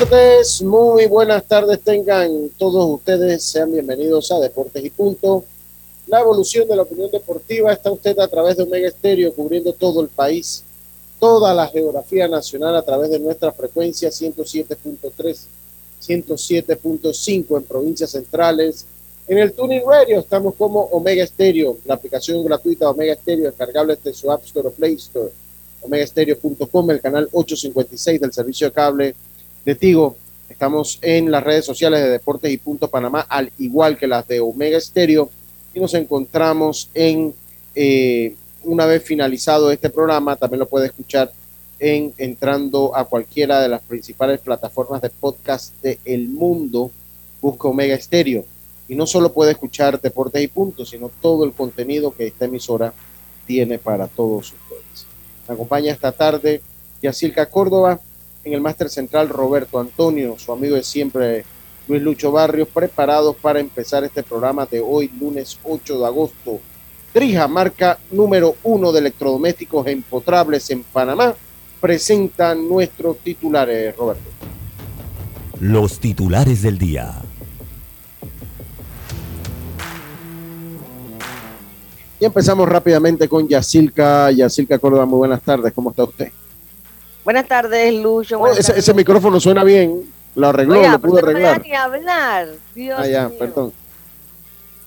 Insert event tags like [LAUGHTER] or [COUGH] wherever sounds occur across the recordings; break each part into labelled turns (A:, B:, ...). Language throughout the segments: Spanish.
A: Tardes, muy buenas tardes tengan todos ustedes, sean bienvenidos a Deportes y Punto. La evolución de la opinión deportiva está usted a través de Omega Estéreo cubriendo todo el país, toda la geografía nacional a través de nuestra frecuencia 107.3, 107.5 en provincias centrales. En el Tuning Radio estamos como Omega Estéreo, la aplicación gratuita Omega Estéreo descargable desde su App Store o Play Store, omegastereo.com, el canal 856 del servicio de cable de Tigo. Estamos en las redes sociales de Deportes y Punto Panamá, al igual que las de Omega Estéreo. Y nos encontramos en, eh, una vez finalizado este programa, también lo puede escuchar en entrando a cualquiera de las principales plataformas de podcast de el mundo. Busca Omega Estéreo. Y no solo puede escuchar Deportes y Punto, sino todo el contenido que esta emisora tiene para todos ustedes. Me acompaña esta tarde Yacilca Córdoba en el máster central Roberto Antonio, su amigo de siempre Luis Lucho Barrios, preparados para empezar este programa de hoy, lunes 8 de agosto. Drija, marca número uno de electrodomésticos empotrables en Panamá, presenta nuestros titulares, Roberto.
B: los titulares del día.
A: Y empezamos rápidamente con Yacilca. Yacilca Córdoba, muy buenas tardes, ¿cómo está usted?
C: Buenas tardes, Lucho.
A: Oh,
C: Buenas
A: ese,
C: tardes.
A: ese micrófono suena bien, lo arregló,
C: Oiga,
A: lo pudo arreglar.
C: ni hablar. Dios
A: Ah, ya,
C: mío.
A: perdón.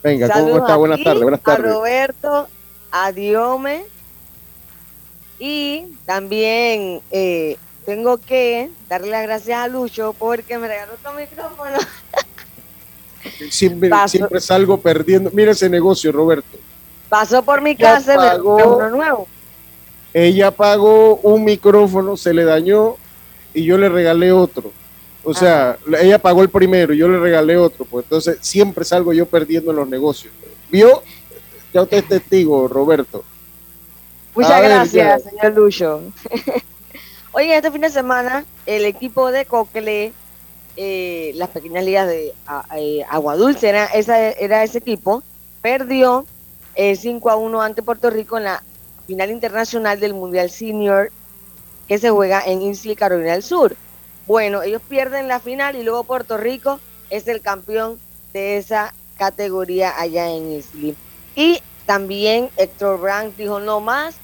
A: Venga, ¿cómo está? Buenas tardes, buenas
C: A
A: tardes.
C: Roberto, a Diome. Y también eh, tengo que darle las gracias a Lucho porque me regaló otro micrófono.
A: Siempre, salgo perdiendo. Mira ese negocio, Roberto.
C: Pasó por mi casa y me uno nuevo.
A: Ella pagó un micrófono, se le dañó y yo le regalé otro. O sea, ella pagó el primero y yo le regalé otro. Pues entonces siempre salgo yo perdiendo en los negocios. ¿Vio? Ya usted es testigo, Roberto.
C: Muchas
A: A
C: gracias, señor Lucho. [LAUGHS] Oye, este fin de semana el equipo de Cocle, eh, las pequeñas ligas de eh, Agua Dulce, era, esa, era ese equipo, perdió eh, 5 a 1 ante Puerto Rico en la final internacional del Mundial Senior que se juega en Islay, Carolina del Sur. Bueno, ellos pierden la final y luego Puerto Rico es el campeón de esa categoría allá en Islay. Y también Héctor Brandt dijo no más,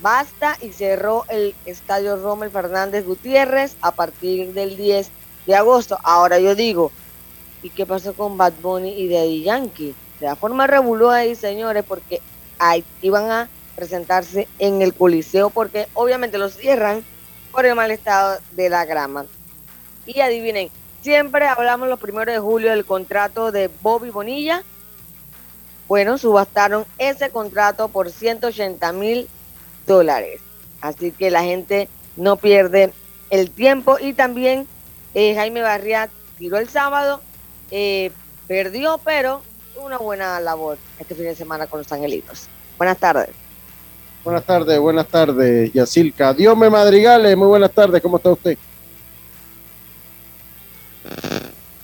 C: basta y cerró el estadio Rommel Fernández Gutiérrez a partir del 10 de agosto. Ahora yo digo, ¿y qué pasó con Bad Bunny y Daddy Yankee? De la forma revolú ahí, señores, porque ahí iban a presentarse en el Coliseo porque obviamente lo cierran por el mal estado de la grama. Y adivinen, siempre hablamos los primeros de julio del contrato de Bobby Bonilla. Bueno, subastaron ese contrato por 180 mil dólares. Así que la gente no pierde el tiempo. Y también eh, Jaime Barriat tiró el sábado, eh, perdió, pero una buena labor este fin de semana con los angelitos. Buenas tardes.
A: Buenas tardes, buenas tardes, Yacilca. Dios me madrigales, muy buenas tardes, ¿cómo está usted?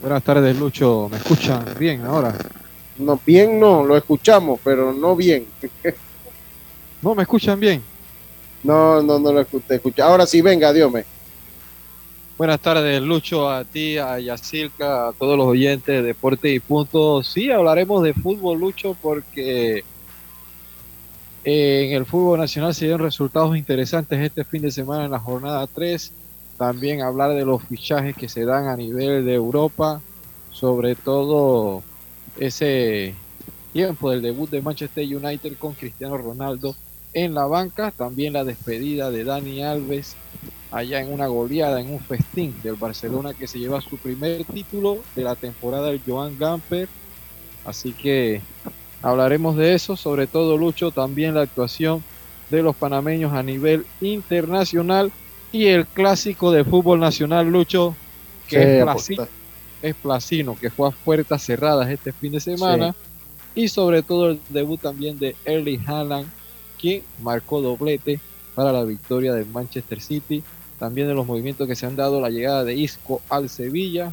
D: Buenas tardes, Lucho. ¿Me escuchan bien ahora?
A: No, bien no, lo escuchamos, pero no bien. [LAUGHS]
D: ¿No me escuchan bien?
A: No, no, no lo escuché. escucha. Ahora sí, venga, Dios me.
D: Buenas tardes, Lucho, a ti, a Yacirca, a todos los oyentes de Deporte y Punto. Sí, hablaremos de fútbol, Lucho, porque eh, en el fútbol nacional se dieron resultados interesantes este fin de semana en la jornada 3. También hablar de los fichajes que se dan a nivel de Europa. sobre todo ese tiempo del debut de Manchester United con Cristiano Ronaldo en la banca, también la despedida de Dani Alves allá en una goleada, en un festín del Barcelona que se lleva su primer título de la temporada del Joan Gamper. Así que hablaremos de eso, sobre todo Lucho, también la actuación de los panameños a nivel internacional y el clásico de fútbol nacional, Lucho, que es, placino, es, Placino, que fue a puertas cerradas este fin de semana. Y sobre todo el debut también de Erling Haaland, quien marcó doblete para la victoria del Manchester City. También de los movimientos que se han dado la llegada de Isco al Sevilla.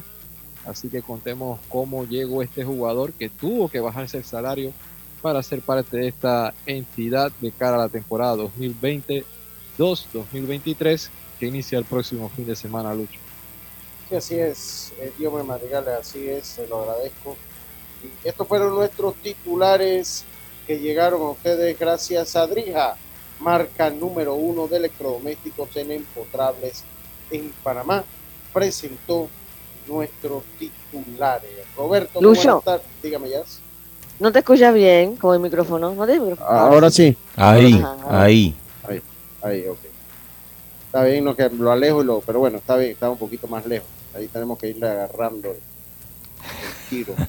D: Así que contemos cómo llegó este jugador que tuvo que bajarse el salario para ser parte de esta entidad de cara a la temporada 2022-2023 que inicia el próximo fin de semana, Lucho.
A: Sí, así es, eh, Dios me madrigale, así es, se lo agradezco. Estos fueron nuestros titulares que llegaron a ustedes gracias a Drija, marca número uno de electrodomésticos en empotrables en Panamá. Presentó nuestros titulares. Roberto,
C: Lucho,
A: dígame ya.
C: No te escuchas bien con el micrófono. ¿No te
A: Ahora sí.
B: Ahí, ahí.
A: Ahí, ahí, ok. Está bien, no que lo alejo y lo, pero bueno, está bien, está un poquito más lejos. Ahí tenemos que irle agarrando el, tiro. [LAUGHS]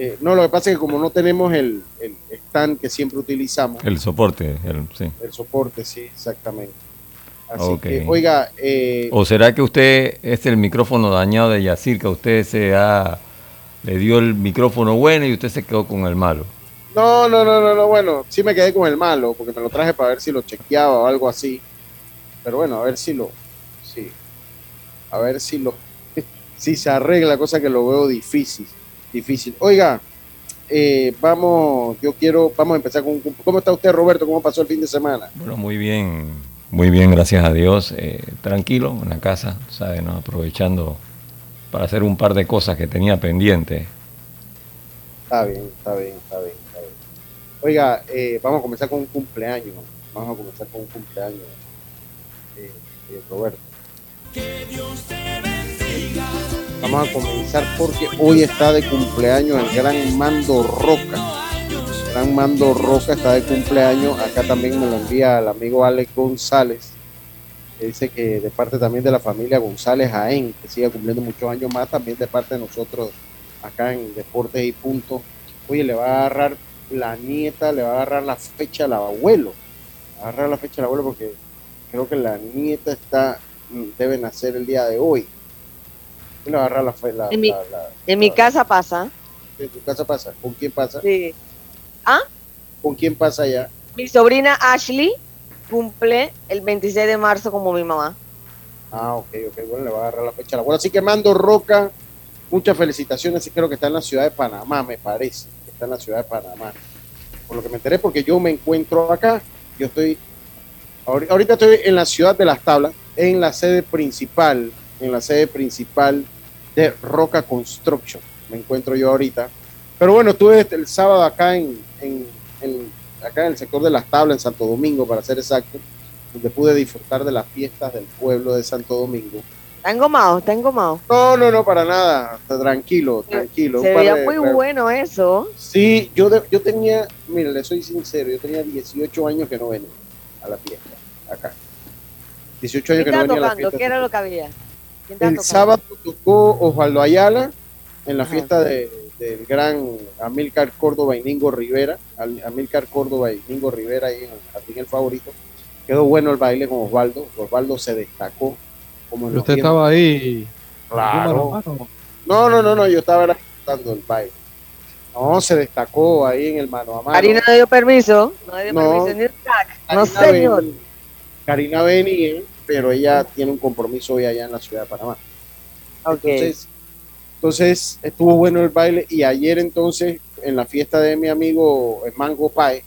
A: Eh, no, lo que pasa es que como no tenemos el, el stand que siempre utilizamos.
B: El soporte, el, sí.
A: El soporte, sí, exactamente. Así que, oiga. Eh,
B: ¿O será que usted es el micrófono dañado de Yacir, que usted se ha le dio el micrófono bueno y usted se quedó con el malo.
A: No, no, no, no, no, bueno, sí me quedé con el malo, porque me lo traje para ver si lo chequeaba o algo así. Pero bueno, a ver si lo, sí, a ver si lo, [LAUGHS] si se arregla, cosa que lo veo difícil, difícil. Oiga, eh, vamos, yo quiero, vamos a empezar con, ¿cómo está usted Roberto? ¿Cómo pasó el fin de semana?
B: Bueno, muy bien, muy bien, gracias a Dios, eh, tranquilo en la casa, ¿sabe? ¿no? Aprovechando para hacer un par de cosas que tenía pendiente.
A: Está bien, está bien, está bien, está bien. Oiga, eh, vamos a comenzar con un cumpleaños. Vamos a comenzar con un cumpleaños, eh, eh, Roberto. Que Dios te bendiga. Vamos a comenzar porque hoy está de cumpleaños el gran Mando Roca. Mando Roca está de cumpleaños. Acá también me lo envía el amigo Alex González dice que de parte también de la familia González Jaén, que sigue cumpliendo muchos años más, también de parte de nosotros acá en Deportes y Punto. Oye, le va a agarrar la nieta, le va a agarrar la fecha al abuelo. Agarrar la fecha al abuelo porque creo que la nieta está debe nacer el día de hoy. Le va a agarrar la, la,
C: en, mi, en mi casa pasa.
A: ¿En tu casa pasa? ¿Con quién pasa?
C: Sí. ¿Ah?
A: ¿Con quién pasa ya?
C: Mi sobrina Ashley cumple el 26 de marzo como mi mamá.
A: Ah, ok, ok, bueno, le va a agarrar la fecha. Bueno, así que Mando Roca, muchas felicitaciones, y creo que está en la ciudad de Panamá, me parece, está en la ciudad de Panamá. Por lo que me enteré, porque yo me encuentro acá, yo estoy, ahorita estoy en la ciudad de Las Tablas, en la sede principal, en la sede principal de Roca Construction, me encuentro yo ahorita. Pero bueno, estuve el sábado acá en, en, en acá en el sector de las tablas, en Santo Domingo, para ser exacto, donde pude disfrutar de las fiestas del pueblo de Santo Domingo.
C: ¿Está engomado? ¿Está engomado?
A: No, no, no, para nada. Tranquilo, tranquilo.
C: Se veía muy bueno eso.
A: Sí, yo, yo tenía, mire, le soy sincero, yo tenía 18 años que no venía a la fiesta, acá. 18 años que no venía a la fiesta.
C: ¿Qué era lo que había?
A: El sábado tocó Osvaldo Ayala en la fiesta de, del gran Amilcar Córdoba y Ningo Rivera, Amilcar Córdoba y Ningo Rivera ahí en el jardín el favorito. Quedó bueno el baile con Osvaldo, Osvaldo se destacó.
D: Como ¿Usted estaba ahí?
A: Claro. No, no, no, no, yo estaba dando el baile. No, se destacó ahí en el mano a mano.
C: Karina no dio permiso, no dio permiso ni No, señor.
A: Karina venía, pero ella tiene un compromiso hoy allá en la ciudad de Panamá.
C: Okay.
A: Entonces estuvo bueno el baile y ayer entonces en la fiesta de mi amigo Mango Pai,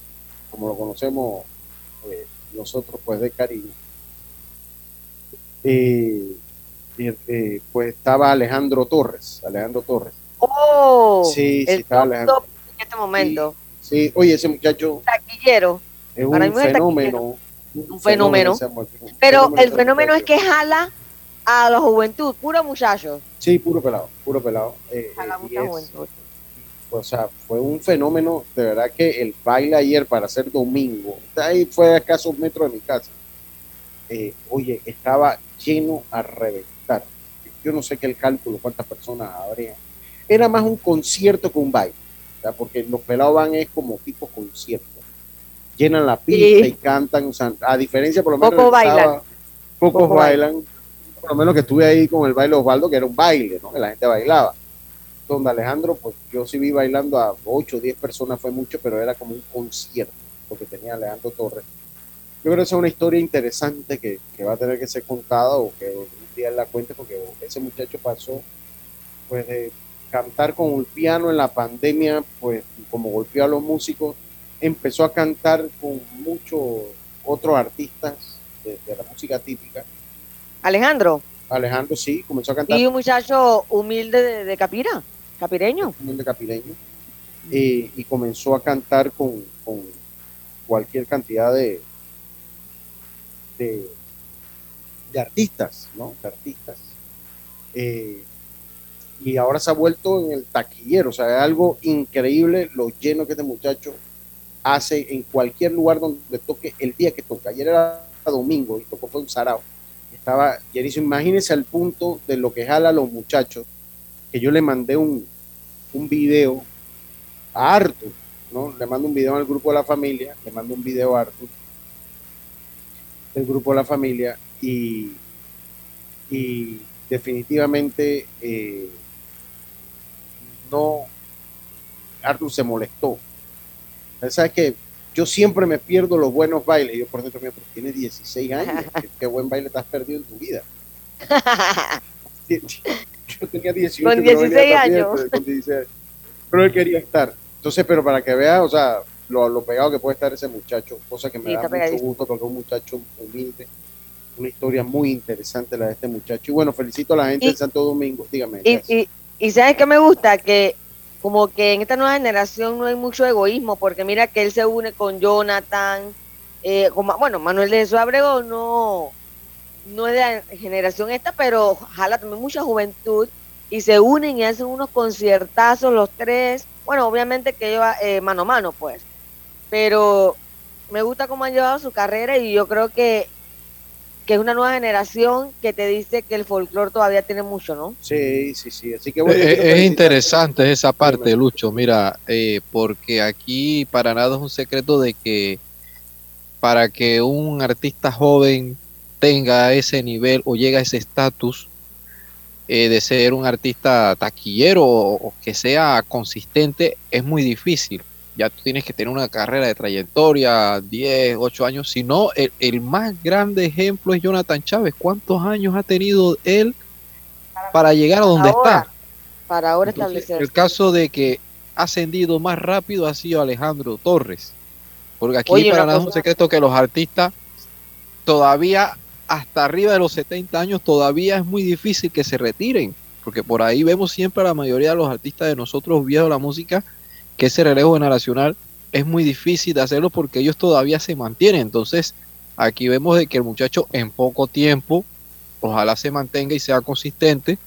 A: como lo conocemos eh, nosotros pues de cariño, eh, eh, pues estaba Alejandro Torres, Alejandro Torres.
C: Oh,
A: sí, sí, estaba Alejandro.
C: En este momento.
A: Sí, oye, ese muchacho.
C: Taquillero.
A: Es un fenómeno.
C: Un fenómeno. Pero el fenómeno es que jala a la juventud, puro muchacho.
A: Sí, puro pelado, puro pelado. Eh,
C: A la
A: eh,
C: mucha
A: es-
C: juventud.
A: o sea, fue un fenómeno, de verdad que el baile ayer para ser domingo, ahí fue a escasos metros de mi casa. Eh, oye, estaba lleno a reventar. Yo no sé qué el cálculo, cuántas personas habría. Era más un concierto que un baile, porque los pelados van es como tipo concierto. Llenan la pista
C: Sí.
A: y cantan, o sea, a diferencia por lo menos
C: Poco bailan.
A: pocos
C: Poco
A: bailan. Por lo menos que estuve ahí con el baile Osvaldo, que era un baile, ¿no? Que la gente bailaba donde Alejandro, pues yo sí vi bailando a 8 o 10 personas, fue mucho, pero era como un concierto, lo que tenía Alejandro Torres. Yo creo que esa es una historia interesante que, que va a tener que ser contada o que un día la cuente, porque ese muchacho pasó, pues, de cantar con el piano en la pandemia, pues, como golpeó a los músicos, empezó a cantar con muchos otros artistas de, de la música típica.
C: Alejandro,
A: Alejandro sí, comenzó a cantar
C: y un muchacho humilde de, de Capira, capireño.
A: de capireño eh, y comenzó a cantar con, con cualquier cantidad de, de, de artistas, ¿no? De artistas. Eh, y ahora se ha vuelto en el taquillero, o sea, es algo increíble lo lleno que este muchacho hace en cualquier lugar donde toque el día que toca. Ayer era domingo y tocó fue un sarao. Estaba llenísimo. Imagínense al punto de lo que jala a los muchachos, que yo le mandé un, un video a Arthur, ¿no? Le mando un video al grupo de la familia, le mando un video a Arthur del grupo de la familia y, y definitivamente eh, no, Arthur se molestó. ¿Sabes que Yo siempre me pierdo los buenos bailes. Yo por dentro mío, pero tienes 16 años. ¿Qué, qué buen baile te has perdido en tu vida? [LAUGHS] Yo tenía 18.
C: Con
A: pero no venía
C: 16
A: tan bien,
C: años.
A: pero con 16 años. Pero él quería estar. Entonces, pero para que veas, o sea, lo, lo pegado que puede estar ese muchacho, cosa que me
C: Sí,
A: da mucho gusto porque es un muchacho humilde, una historia muy interesante la de este muchacho. Y bueno, felicito a la gente
C: Y-
A: de Santo Domingo. Dígame.
C: Y, y, y sabes que me gusta que como que en esta nueva generación no hay mucho egoísmo, porque mira que él se une con Jonathan, eh, con bueno, Manuel de Jesús Abrego no, no es de la generación esta, pero jala también mucha juventud y se unen y hacen unos conciertazos los tres, bueno, obviamente que lleva eh, mano a mano, pues, pero me gusta cómo han llevado su carrera y yo creo que que es una nueva generación que te dice que el folclore todavía tiene mucho, ¿no?
A: Sí, sí, sí. Así que bueno.
D: Eh,
A: quiero
D: es interesante esa parte. Lucho. Mira, eh, porque aquí para nada es un secreto de que para que un artista joven tenga ese nivel o llegue a ese estatus eh, de ser un artista taquillero o, o que sea consistente, es muy difícil. Ya tú tienes que tener una carrera de trayectoria, 10, 8 años. Si no, el, el más grande ejemplo es Jonathan Chávez. ¿Cuántos años ha tenido él para llegar a donde
C: Ahora,
D: está?
C: Para ahora
D: Entonces,
C: establecer.
D: el caso de que ha ascendido más rápido ha sido Alejandro Torres. Porque aquí
C: Oye,
D: para nada es un secreto que los artistas todavía hasta arriba de los 70 años todavía es muy difícil que se retiren. Porque por ahí vemos siempre a la mayoría de los artistas de nosotros viejos la música que ese relevo generacional es muy difícil de hacerlo porque ellos todavía se mantienen. Entonces aquí vemos de que el muchacho en poco tiempo ojalá se mantenga y sea consistente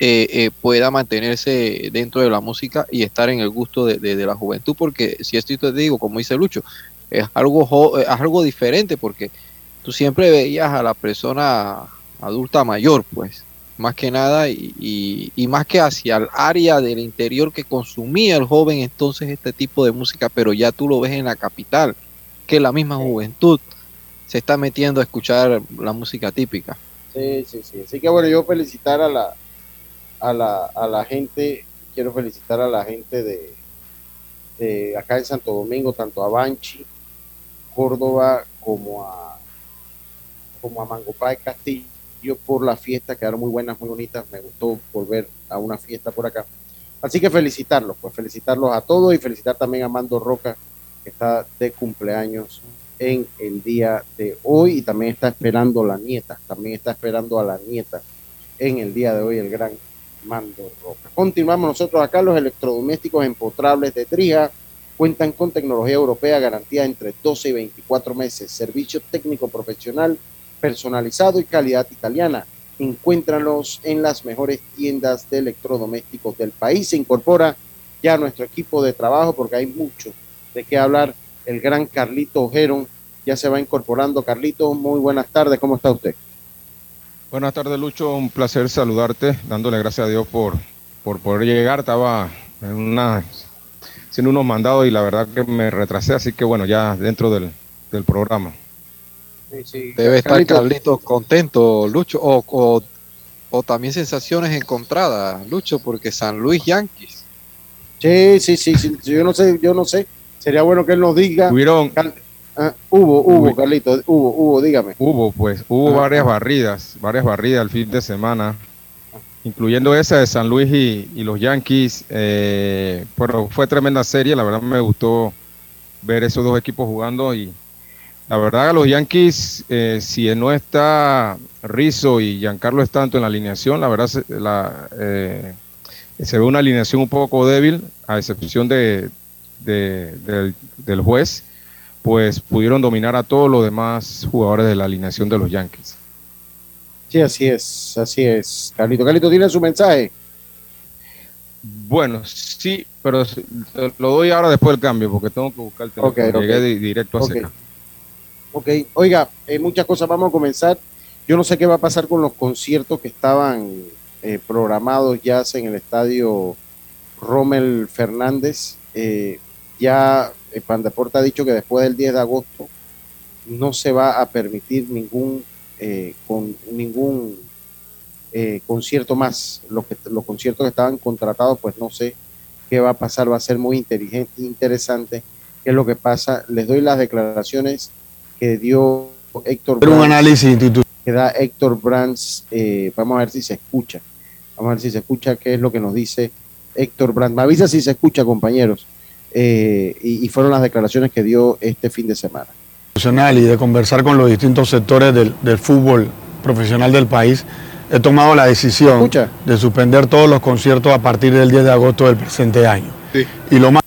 D: eh, eh, pueda mantenerse dentro de la música y estar en el gusto de, de- la juventud, porque si esto te digo, como dice Lucho, es algo, es algo diferente, porque tú siempre veías a la persona adulta mayor, pues, más que nada, y, y- y más que hacia el área del interior que consumía el joven entonces este tipo de música, pero ya tú lo ves en la capital, que la misma juventud se está metiendo a escuchar la música típica.
A: Sí, sí, sí. Así que bueno, yo felicitar a la, a la, a la gente, quiero felicitar a la gente de, de acá en Santo Domingo, tanto a Banchi, Córdoba, como a como a Mangopá de Castillo por la fiesta, quedaron muy buenas, muy bonitas, me gustó volver a una fiesta por acá. Así que felicitarlos, pues felicitarlos a todos y felicitar también a Mando Roca, que está de cumpleaños en el día de hoy y también está esperando la nieta, también está esperando a la nieta en el día de hoy el gran Mando Roca. Continuamos nosotros acá, los electrodomésticos empotrables de Trija cuentan con tecnología europea, garantía entre 12 y 24 meses, servicio técnico profesional personalizado y calidad italiana. Encuéntranos en las mejores tiendas de electrodomésticos del país. Se incorpora ya nuestro equipo de trabajo porque hay mucho de qué hablar. El gran Carlito Ojero ya se va incorporando. Carlito, muy buenas tardes. ¿Cómo está usted?
E: Buenas tardes, Lucho. Un placer saludarte, dándole gracias a Dios por, por poder llegar. Estaba en una, haciendo unos mandados y la verdad que me retrasé, así que bueno, ya dentro del, del programa.
D: Debe estar Carlito contento, Lucho, o, o, también sensaciones encontradas, Lucho, porque San Luis Yankees.
A: Sí, sí, sí, sí, yo no sé, yo no sé. Sería bueno que él nos diga.
E: Hubieron,
A: ah, hubo, hubo, Carlito, hubo, hubo, dígame.
E: Hubo, pues, hubo varias barridas, varias barridas el fin de semana, incluyendo esa de San Luis y, los Yankees. Eh, pero fue tremenda serie, la verdad me gustó ver esos dos equipos jugando y la verdad, los Yankees, eh, si no está Rizzo y Giancarlo tanto en la alineación, la verdad la, eh, se ve una alineación un poco débil, a excepción de, del, juez, pues pudieron dominar a todos los demás jugadores de la alineación de los Yankees.
A: Sí, así es, así es. Carlito, Carlito, ¿tiene su mensaje?
E: Bueno, sí, pero lo doy ahora después del cambio, porque tengo que buscar el teléfono. Llegué directo a okay.
A: Ok, oiga, eh, muchas cosas vamos a comenzar. Yo no sé qué va a pasar con los conciertos que estaban eh, programados ya en el estadio Rommel Fernández. Eh, ya el Pandeporte ha dicho que después del 10 de agosto no se va a permitir ningún, con, ningún concierto más. Los, que, los conciertos que estaban contratados, pues no sé qué va a pasar. Va a ser muy inteligente, interesante qué es lo que pasa. Les doy las declaraciones que dio Héctor
F: Brands, un análisis
A: que da Héctor Brands, eh, vamos a ver si se escucha, vamos a ver si se escucha qué es lo que nos dice Héctor Brands. Me avisa si se escucha, compañeros. Eh, y, fueron las declaraciones que dio este fin de semana.
F: Y de conversar con los distintos sectores del, fútbol profesional del país, he tomado la decisión de suspender todos los conciertos a partir del 10 de agosto del presente año. Y lo más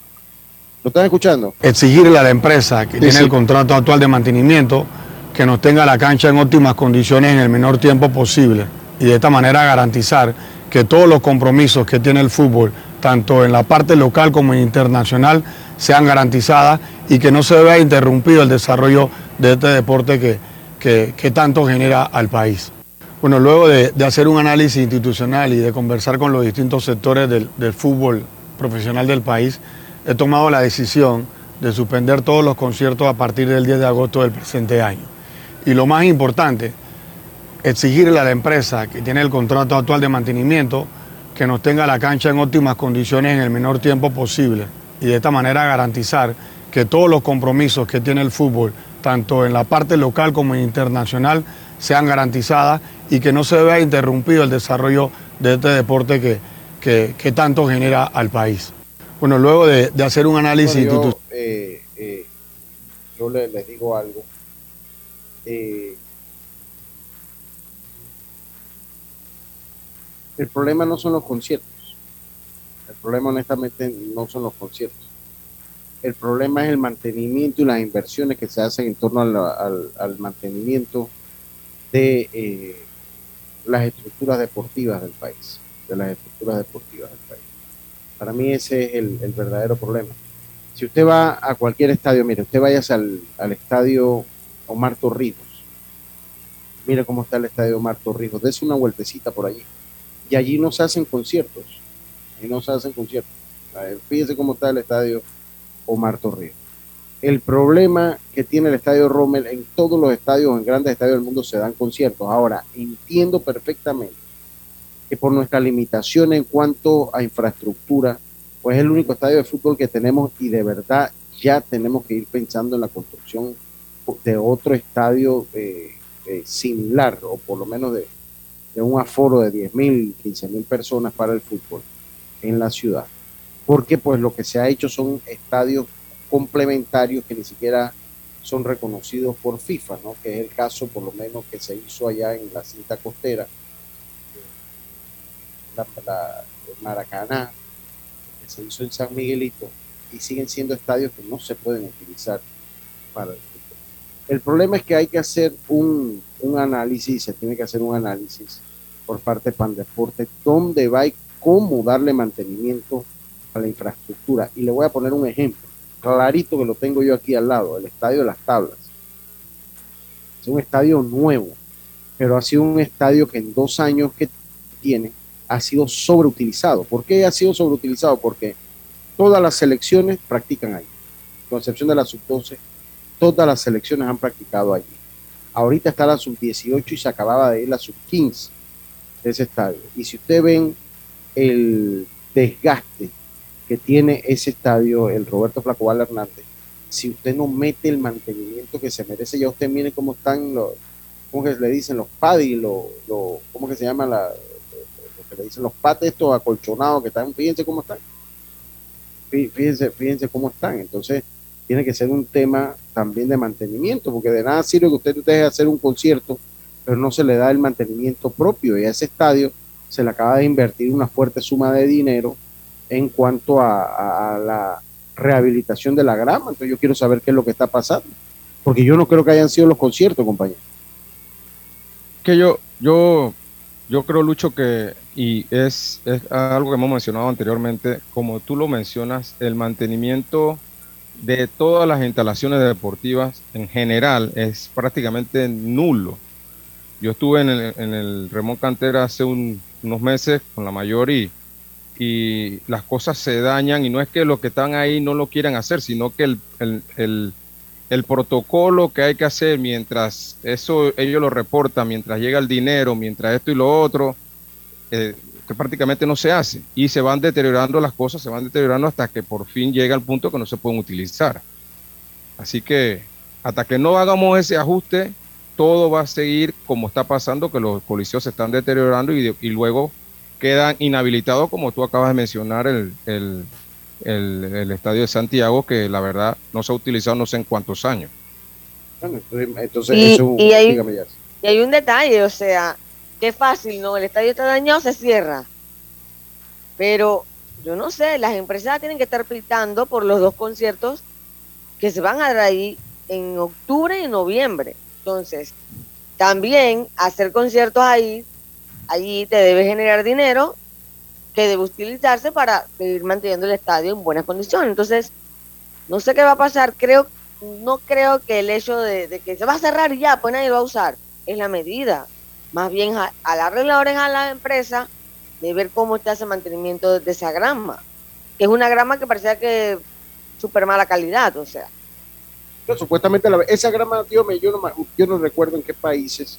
A: ¿Lo están escuchando?
F: Exigirle a la empresa que tiene el contrato actual de mantenimiento que nos tenga la cancha en óptimas condiciones en el menor tiempo posible y de esta manera garantizar que todos los compromisos que tiene el fútbol, tanto en la parte local como internacional, sean garantizadas y que no se vea interrumpido el desarrollo de este deporte que, que, tanto genera al país. Bueno, luego de, hacer un análisis institucional y de conversar con los distintos sectores del, del fútbol profesional del país, he tomado la decisión de suspender todos los conciertos a partir del 10 de agosto del presente año. Y lo más importante, exigirle a la empresa que tiene el contrato actual de mantenimiento que nos tenga la cancha en óptimas condiciones en el menor tiempo posible y de esta manera garantizar que todos los compromisos que tiene el fútbol, tanto en la parte local como internacional, sean garantizadas y que no se vea interrumpido el desarrollo de este deporte que, que tanto genera al país. Bueno, luego de, hacer un análisis...
A: yo, eh, eh, yo les, digo algo. Eh, el problema no son los conciertos. El problema honestamente no son los conciertos. El problema es el mantenimiento y las inversiones que se hacen en torno al, al mantenimiento de las estructuras deportivas del país, de las estructuras deportivas del país. Para mí ese es el, verdadero problema. Si usted va a cualquier estadio, mire, usted vaya al, al estadio Omar Torrijos. Mire cómo está el estadio Omar Torrijos. Dese una vueltecita por allí. Y allí no se hacen conciertos. Y no se hacen conciertos. Fíjese cómo está el estadio Omar Torrijos. El problema que tiene el estadio Rommel, en todos los estadios, en grandes estadios del mundo, se dan conciertos. Ahora, entiendo perfectamente que por nuestra limitación en cuanto a infraestructura, pues es el único estadio de fútbol que tenemos y de verdad ya tenemos que ir pensando en la construcción de otro estadio eh, eh, similar o por lo menos de, un aforo de 10 mil, 15 mil personas para el fútbol en la ciudad. Porque pues lo que se ha hecho son estadios complementarios que ni siquiera son reconocidos por FIFA, ¿no? que es el caso por lo menos que se hizo allá en la cinta costera, la, Maracaná, que se hizo en San Miguelito, y siguen siendo estadios que no se pueden utilizar para el fútbol. El problema es que hay que hacer un, un análisis, se tiene que hacer un análisis por parte de Pandeporte, dónde va y cómo darle mantenimiento a la infraestructura. Y le voy a poner un ejemplo, clarito que lo tengo yo aquí al lado, el Estadio de las Tablas. Es un estadio nuevo, pero ha sido un estadio que en dos años que tiene ha sido sobreutilizado. ¿Por qué ha sido sobreutilizado? Porque todas las selecciones practican ahí. Con excepción de la sub-12, todas las selecciones han practicado allí. Ahorita está la sub-18 y se acababa de ir la sub-15 de ese estadio. Y si ustedes ven el desgaste que tiene ese estadio, el Roberto Flacoval Hernández, si usted no mete el mantenimiento que se merece, ya usted mire cómo están los, ¿cómo que le dicen? Los paddy, los, ¿cómo que se llama la, que le dicen los pates estos acolchonados que están, fíjense cómo están. Fíjense, fíjense cómo están. Entonces, tiene que ser un tema también de mantenimiento, porque de nada sirve que usted deje hacer un concierto, pero no se le da el mantenimiento propio. Y a ese estadio se le acaba de invertir una fuerte suma de dinero en cuanto a, a la rehabilitación de la grama. Entonces yo quiero saber qué es lo que está pasando. Porque yo no creo que hayan sido los conciertos, compañero.
E: Que yo, yo, yo creo, Lucho, que, y es, es algo que hemos mencionado anteriormente, como tú lo mencionas, el mantenimiento de todas las instalaciones deportivas en general es prácticamente nulo. Yo estuve en el, en el Remón Cantera hace unos meses con la mayor y y las cosas se dañan y no es que los que están ahí no lo quieran hacer, sino que el, protocolo que hay que hacer mientras eso ellos lo reportan, mientras llega el dinero, mientras esto y lo otro, eh, que prácticamente no se hace y se van deteriorando las cosas, se van deteriorando hasta que por fin llega el punto que no se pueden utilizar. Así que hasta que no hagamos ese ajuste, todo va a seguir como está pasando, que los policías se están deteriorando y, y luego quedan inhabilitados, como tú acabas de mencionar, el, el, estadio de Santiago, que la verdad no se ha utilizado no sé en cuántos años.
C: entonces, y, hay, y hay un detalle, o sea, qué fácil, ¿no? El estadio está dañado, se cierra. Pero yo no sé, las empresas tienen que estar pitando por los dos conciertos que se van a dar ahí en octubre y noviembre. Entonces, también hacer conciertos ahí allí te debe generar dinero que debe utilizarse para seguir manteniendo el estadio en buenas condiciones. Entonces, no sé qué va a pasar. Creo, no creo que el hecho de, que se va a cerrar y ya, pues nadie lo va a usar, es la medida. Más bien a, la a la empresa de ver cómo está ese mantenimiento de, esa grama, que es una grama que parecía que súper mala calidad, o sea.
A: supuestamente esa grama, Dios yo no, yo no recuerdo en qué países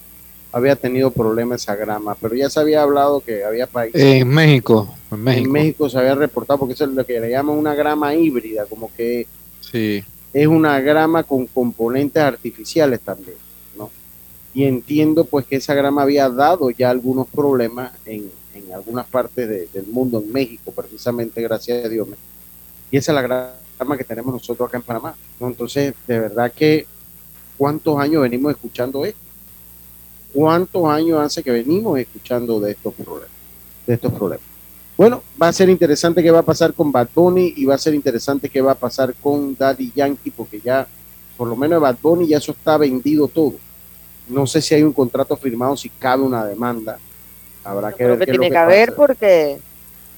A: había tenido problemas esa grama, pero ya se había hablado que había países.
D: En México, en
A: México. se había reportado, porque eso es lo que le llaman una grama híbrida, como que
D: sí.
A: es una grama con componentes artificiales también, ¿no? Y entiendo pues que esa grama había dado ya algunos problemas en, en algunas partes del mundo, en México precisamente, gracias a Dios. Y esa es la grama que tenemos nosotros acá en Panamá, ¿no? Entonces, de verdad que, ¿cuántos años venimos escuchando esto? ¿Cuántos años hace que venimos escuchando de estos problemas? De estos problemas. Bueno, va a ser interesante qué va a pasar con Bad Bunny y va a ser interesante qué va a pasar con Daddy Yankee, porque ya, por lo menos Bad Bunny ya eso está vendido todo. No sé si hay un contrato firmado, si cabe una demanda. Habrá que ver.
C: qué tiene que, haber porque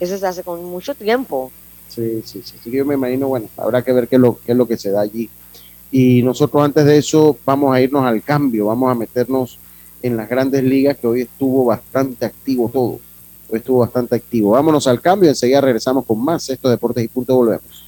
C: eso se hace con mucho tiempo.
A: Sí, sí, sí. Que yo me imagino, bueno, habrá que ver qué lo, qué es lo que se da allí. Y nosotros antes de eso vamos a irnos al cambio, vamos a meternos en las grandes ligas, que hoy estuvo bastante activo todo. Hoy estuvo bastante activo. Vámonos al cambio, enseguida regresamos con más. Esto Deportes y Punto, volvemos.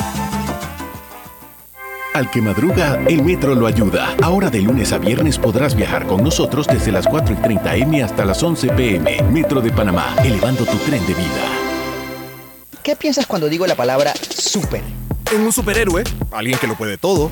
G: Al que madruga, el metro lo ayuda. Ahora de lunes a viernes podrás viajar con nosotros desde las 4 y 30 M hasta las 11 PM. Metro de Panamá, elevando tu tren de vida.
H: ¿Qué piensas cuando digo la palabra super?
I: En un superhéroe, alguien que lo puede todo.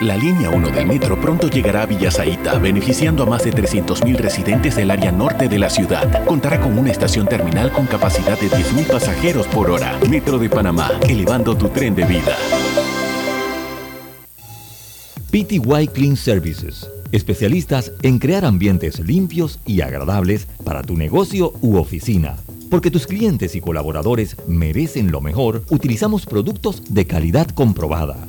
G: La línea 1 del metro pronto llegará a Villasaita, beneficiando a más de 300.000 residentes del área norte de la ciudad. Contará con una estación terminal con capacidad de 10.000 pasajeros por hora. Metro de Panamá, elevando tu tren de vida.
J: PTY Clean Services, especialistas en crear ambientes limpios y agradables para tu negocio u oficina. Porque tus clientes y colaboradores merecen lo mejor, utilizamos productos de calidad comprobada.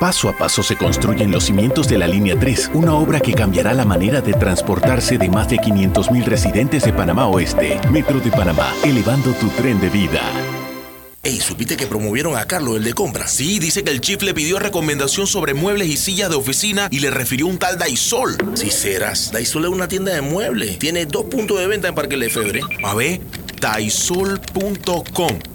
G: Paso a paso se construyen los cimientos de la Línea 3, una obra que cambiará la manera de transportarse de más de 500.000 residentes de Panamá Oeste. Metro de Panamá, elevando tu tren de vida.
K: Ey, ¿supiste que promovieron a Carlos, el de compra? Sí, dice que el chief le pidió recomendación sobre muebles y sillas de oficina y le refirió un tal Daisol. Si serás, Daisol es una tienda de muebles. Tiene dos puntos de venta en Parque Lefebvre. A ver, daisol.com.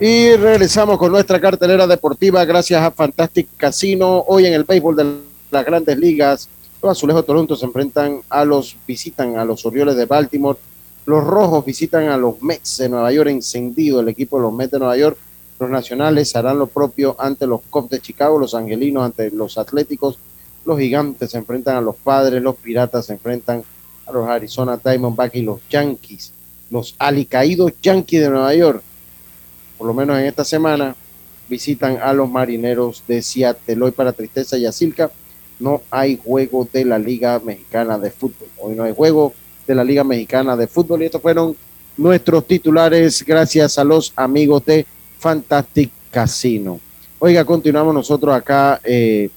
A: Y regresamos con nuestra cartelera deportiva gracias a Fantastic Casino. Hoy en el béisbol de las grandes ligas, los azulejos de Toronto se enfrentan a los, visitan a los Orioles de Baltimore. Los rojos visitan a los Mets de Nueva York, encendido el equipo de los Mets de Nueva York. Los nacionales harán lo propio ante los Cubs de Chicago, los angelinos ante los Atléticos. Los gigantes se enfrentan a los padres, los piratas se enfrentan a los Arizona Diamondbacks y los Yankees. Los alicaídos Yankees de Nueva York por lo menos en esta semana, visitan a los marineros de Seattle. Hoy para Tristeza y Asilca no hay juego de la Liga Mexicana de Fútbol. Hoy no hay juego de la Liga Mexicana de Fútbol y estos fueron nuestros titulares gracias a los amigos de Fantastic Casino. Oiga, continuamos nosotros acá eh,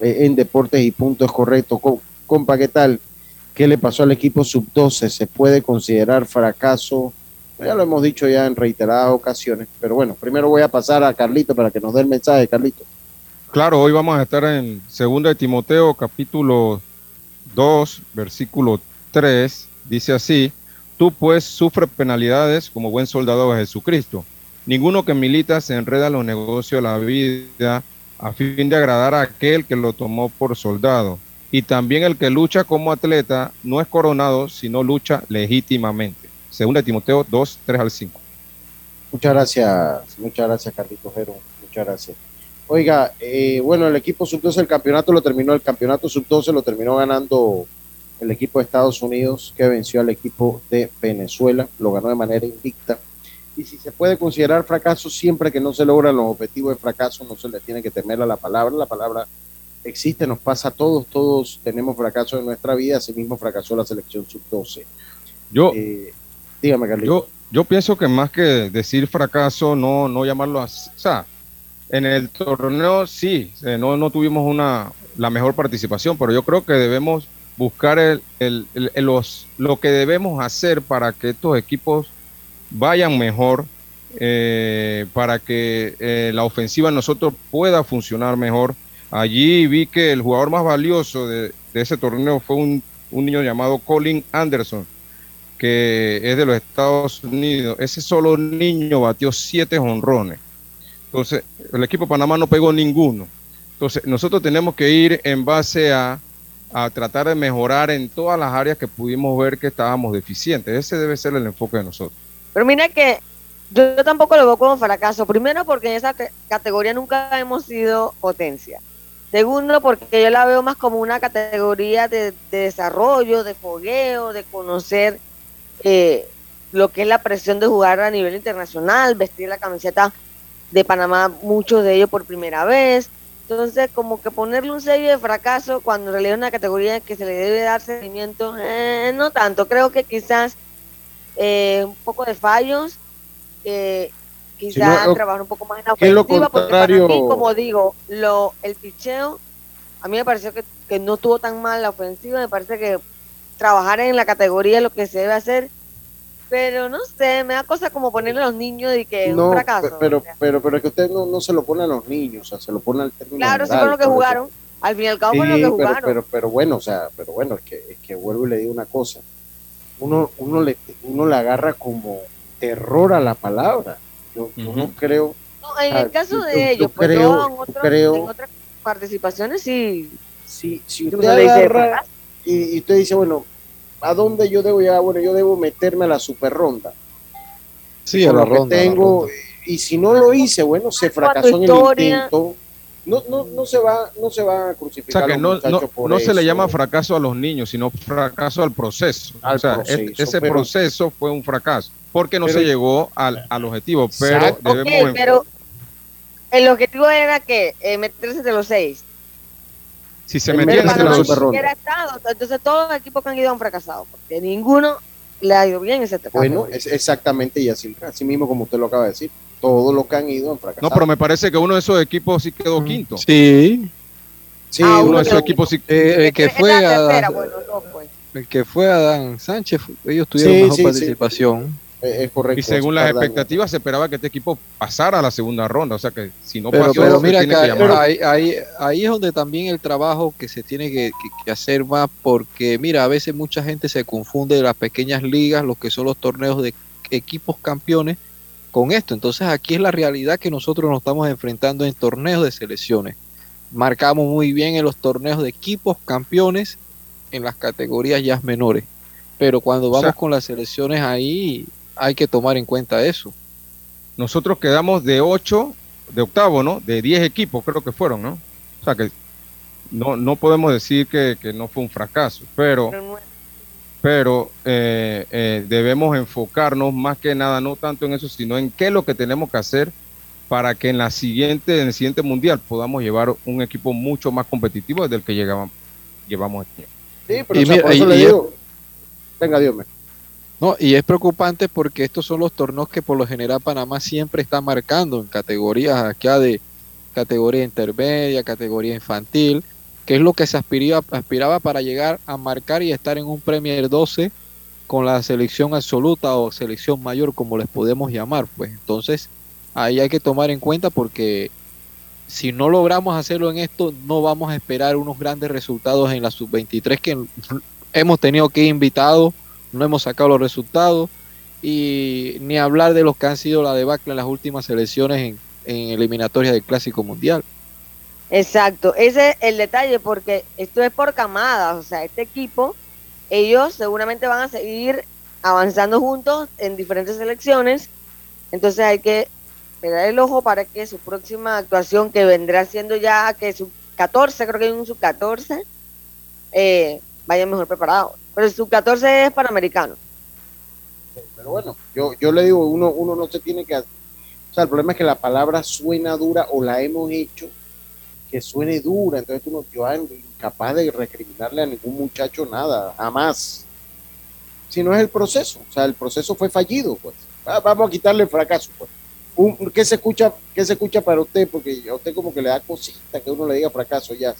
A: en Deportes y Puntos Correctos. Compa, ¿qué tal? ¿Qué le pasó al equipo sub-12? ¿Se puede considerar fracaso? Ya lo hemos dicho ya en reiteradas ocasiones, pero bueno, primero voy a pasar a Carlito para que nos dé el mensaje, Carlito.
E: Claro, hoy vamos a estar en 2 de Timoteo, capítulo 2, versículo 3 dice así, tú pues sufres penalidades como buen soldado de Jesucristo. Ninguno que milita se enreda en los negocios de la vida a fin de agradar a aquel que lo tomó por soldado. Y también el que lucha como atleta no es coronado, sino lucha legítimamente. Segunda de Timoteo 2, 3 al 5.
A: Muchas gracias, muchas gracias, Carlito Jero. Muchas gracias. Oiga, eh, bueno, el equipo sub-12 el campeonato lo terminó, el campeonato sub-12 lo terminó ganando el equipo de Estados Unidos que venció al equipo de Venezuela, lo ganó de manera invicta. Y si se puede considerar fracaso, siempre que no se logran los objetivos de fracaso, no se le tiene que temer a la palabra. La palabra existe, nos pasa a todos, todos tenemos fracaso en nuestra vida, así mismo fracasó la selección sub-12.
E: Yo,
A: Eh,
E: yo, yo pienso que más que decir fracaso, no, no llamarlo así. O sea, en el torneo sí, eh, no, no tuvimos una, la mejor participación, pero yo creo que debemos buscar el, el- el- los, lo que debemos hacer para que estos equipos vayan mejor, eh, para que eh, la ofensiva de nosotros pueda funcionar mejor. Allí vi que el jugador más valioso de, de ese torneo fue un, un niño llamado Colin Anderson, que es de los Estados Unidos. Ese solo niño batió siete honrones. Entonces, el equipo Panamá no pegó ninguno. Entonces, nosotros tenemos que ir en base a, a tratar de mejorar en todas las áreas que pudimos ver que estábamos deficientes. Ese debe ser el enfoque de nosotros.
C: Pero mira que yo tampoco lo veo como fracaso. Primero, porque en esa ca- categoría nunca hemos sido potencia. Segundo, porque yo la veo más como una categoría de, de desarrollo, de fogueo, de conocer eh, lo que es la presión de jugar a nivel internacional, vestir la camiseta de Panamá, muchos de ellos por primera vez. Entonces, como que ponerle un sello de fracaso cuando en realidad es una categoría que se le debe dar seguimiento, eh, no tanto. Creo que quizás eh, un poco de fallos, eh, quizás
A: no,
C: trabajar un poco más en la ofensiva, porque para mí, como digo, lo, el picheo, a mí me pareció que, que no estuvo tan mal la ofensiva, me parece que trabajar en la categoría es lo que se debe hacer, pero no sé, me da cosa como ponerle a los niños y que es
A: No,
C: un fracaso.
A: pero, pero, pero es que usted no, no se lo pone a los niños, o sea, se lo pone al término
C: claro, sí
A: general,
C: fueron los que jugaron, al fin y al cabo
A: Sí,
C: los que
A: pero,
C: jugaron.
A: pero, pero bueno, o sea, pero bueno, es que, es que vuelvo y le digo una cosa. Uno, uno, le, uno le agarra como terror a la palabra. Yo, yo no creo.
C: No, en el caso de
A: yo-
C: ellos,
A: yo
C: pues
A: creo-
C: yo en,
A: creo-
C: en otras participaciones sí.
A: Si, si usted agarra y usted dice, bueno, ¿a dónde yo debo llegar? Bueno, yo debo meterme a la super ronda.
D: Sí,
A: Con
D: a la
A: lo que
D: ronda, la
A: tengo,
D: ronda.
A: y si no lo hice, bueno, se fracasó en el
C: historia.
A: intento. No, no, no se va, no se va a
E: O
A: crucificar
E: sea, que no,
A: muchacho
E: no,
A: por
E: no se le llama fracaso a los niños, sino fracaso al proceso.
A: Al
E: o sea,
A: proceso,
E: es- ese
A: pero-
E: proceso fue un fracaso, porque no
A: Pero-
E: se llegó al, al objetivo, pero debemos...
C: pero el objetivo era que eh, meterse entre los seis.
E: Si se entre
C: Panamá
E: los...
A: super
C: estado, entonces todos los equipos que han ido han fracasado, porque ninguno le ha ido bien ese
A: Bueno, es exactamente y así, así mismo como usted lo acaba de decir. Todos los que han ido han fracasado.
E: No, pero me parece que uno de esos equipos sí quedó quinto.
D: Sí,
A: Sí,
C: Ah,
E: uno
C: uno
E: de esos equipos sí...
D: eh, el que fue a,
C: tercera, bueno, no pues.
D: el que fue Adán Sánchez, ellos tuvieron
A: Sí,
D: mejor
A: sí,
D: participación.
A: eh, es correcto.
E: Y según las expectativas se esperaba que este equipo pasara a la segunda ronda, o sea que si no
D: Pero,
E: pasó,
D: pero mira,
E: tiene
D: que
E: que llamar.
D: ahí, ahí, ahí es donde también el trabajo que se tiene que, que- que hacer más, porque mira, a veces mucha gente se confunde de las pequeñas ligas, los que son los torneos de equipos campeones, con esto. Entonces aquí es la realidad que nosotros nos estamos enfrentando en torneos de selecciones. Marcamos muy bien en los torneos de equipos campeones en las categorías ya menores. Pero cuando
E: O
D: vamos
E: sea-
D: con las selecciones ahí hay que tomar en cuenta eso.
E: Nosotros quedamos de 8, de octavo, ¿no? De 10 equipos creo que fueron, ¿no? O sea que no, no podemos decir que, que no fue un fracaso, pero,
C: Pero
E: eh, eh, debemos enfocarnos más que nada, no tanto en eso, sino en qué es lo que tenemos que hacer para que en la siguiente, en el siguiente mundial podamos llevar un equipo mucho más competitivo desde el que llegamos, llevamos este año.
A: Sí, pero
D: Y
A: o sea,
D: mira,
A: por eso
D: y-
A: le
D: y-
A: digo. Venga, Dios mío.
D: No, y es preocupante porque estos son los torneos que por lo general Panamá siempre está marcando en categorías acá de categoría intermedia, categoría infantil, que es lo que se aspiraba, aspiraba para llegar a marcar y estar en un Premier 12 con la selección absoluta o selección mayor, como les podemos llamar. Pues entonces ahí hay que tomar en cuenta porque si no logramos hacerlo en esto, no vamos a esperar unos grandes resultados en la sub-23 que hemos tenido que invitados, no hemos sacado los resultados y ni hablar de los que han sido la debacle en las últimas elecciones en, en eliminatorias del Clásico Mundial.
C: Exacto, ese es el detalle porque esto es por camadas, o sea, este equipo, ellos seguramente van a seguir avanzando juntos en diferentes selecciones, entonces hay que pegar el ojo para que su próxima actuación, que vendrá siendo ya que su 14, creo que hay un sub 14, eh, vaya mejor preparado. Pero el sub 14 es panamericano.
A: Pero bueno, yo, yo le digo, uno, uno no se tiene que... O sea, el problema es que la palabra suena dura o la hemos hecho que suene dura, entonces tú no, yo incapaz de recriminarle a ningún muchacho nada, jamás. Si no es el proceso, o sea, el proceso fue fallido, pues. Vamos a quitarle el fracaso, pues. Un- ¿qué, se escucha, ¿Qué se escucha para usted? Porque a usted como que le da cosita que uno le diga fracaso ya.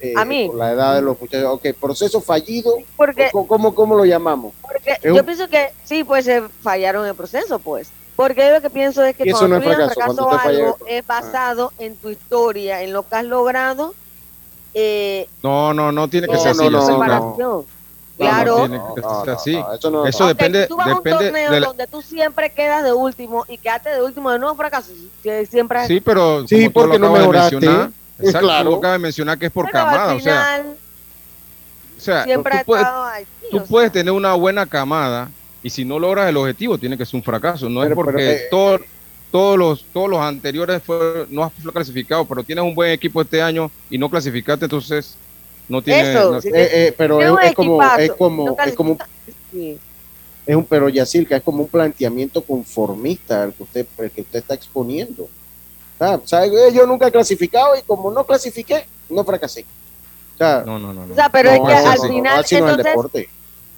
A: Eh,
C: A mí.
A: Por la edad de los muchachos. Ok, proceso fallido.
C: Porque-
A: ¿Cómo, cómo, cómo lo llamamos?
C: Porque yo
A: un-
C: pienso que sí, pues se fallaron en el proceso, pues. Porque yo lo que pienso es que cuando
A: no es
C: tú
A: fracaso,
C: fracaso
A: cuando
C: algo
A: el-
C: es basado en tu historia, en lo que has logrado, eh,
E: No, no, no tiene que ser así.
C: no. Claro.
E: Eso depende,
C: si tú vas a un
E: depende
C: torneo
E: de la-
C: donde tú siempre quedas de último y quedaste de último de nuevo fracaso, si- siempre
E: Sí, pero
A: Sí, porque no mejoraste.
E: mencionar, exacto,
A: claro.
E: tú acabas de mencionar que es por
C: Pero al
E: camada, o sea, o sea,
C: siempre
E: tú
C: ha
E: puedes,
C: estado ahí.
E: tú puedes tener una buena camada y si no logras el objetivo tiene que ser un fracaso, no
A: Pero-
E: es porque
A: pero, eh,
E: todo- todos los todos los anteriores fue, no has clasificado, pero tienes un buen equipo este año y no clasificaste, entonces no tienes
C: Eso,
E: no-
C: sí,
A: Eh, eh, pero es,
C: un
A: es como, es como,
C: no
A: es como, un-
C: Sí.
A: es un, pero Yacirca, es como un planteamiento conformista el que usted, el que usted está exponiendo. Ah, o sea, eh, yo nunca he clasificado y como no clasifiqué, no fracasé. O sea,
E: no, no, no.
C: O sea, pero
A: no,
C: es que al
A: no, no,
C: final,
A: no
C: entonces,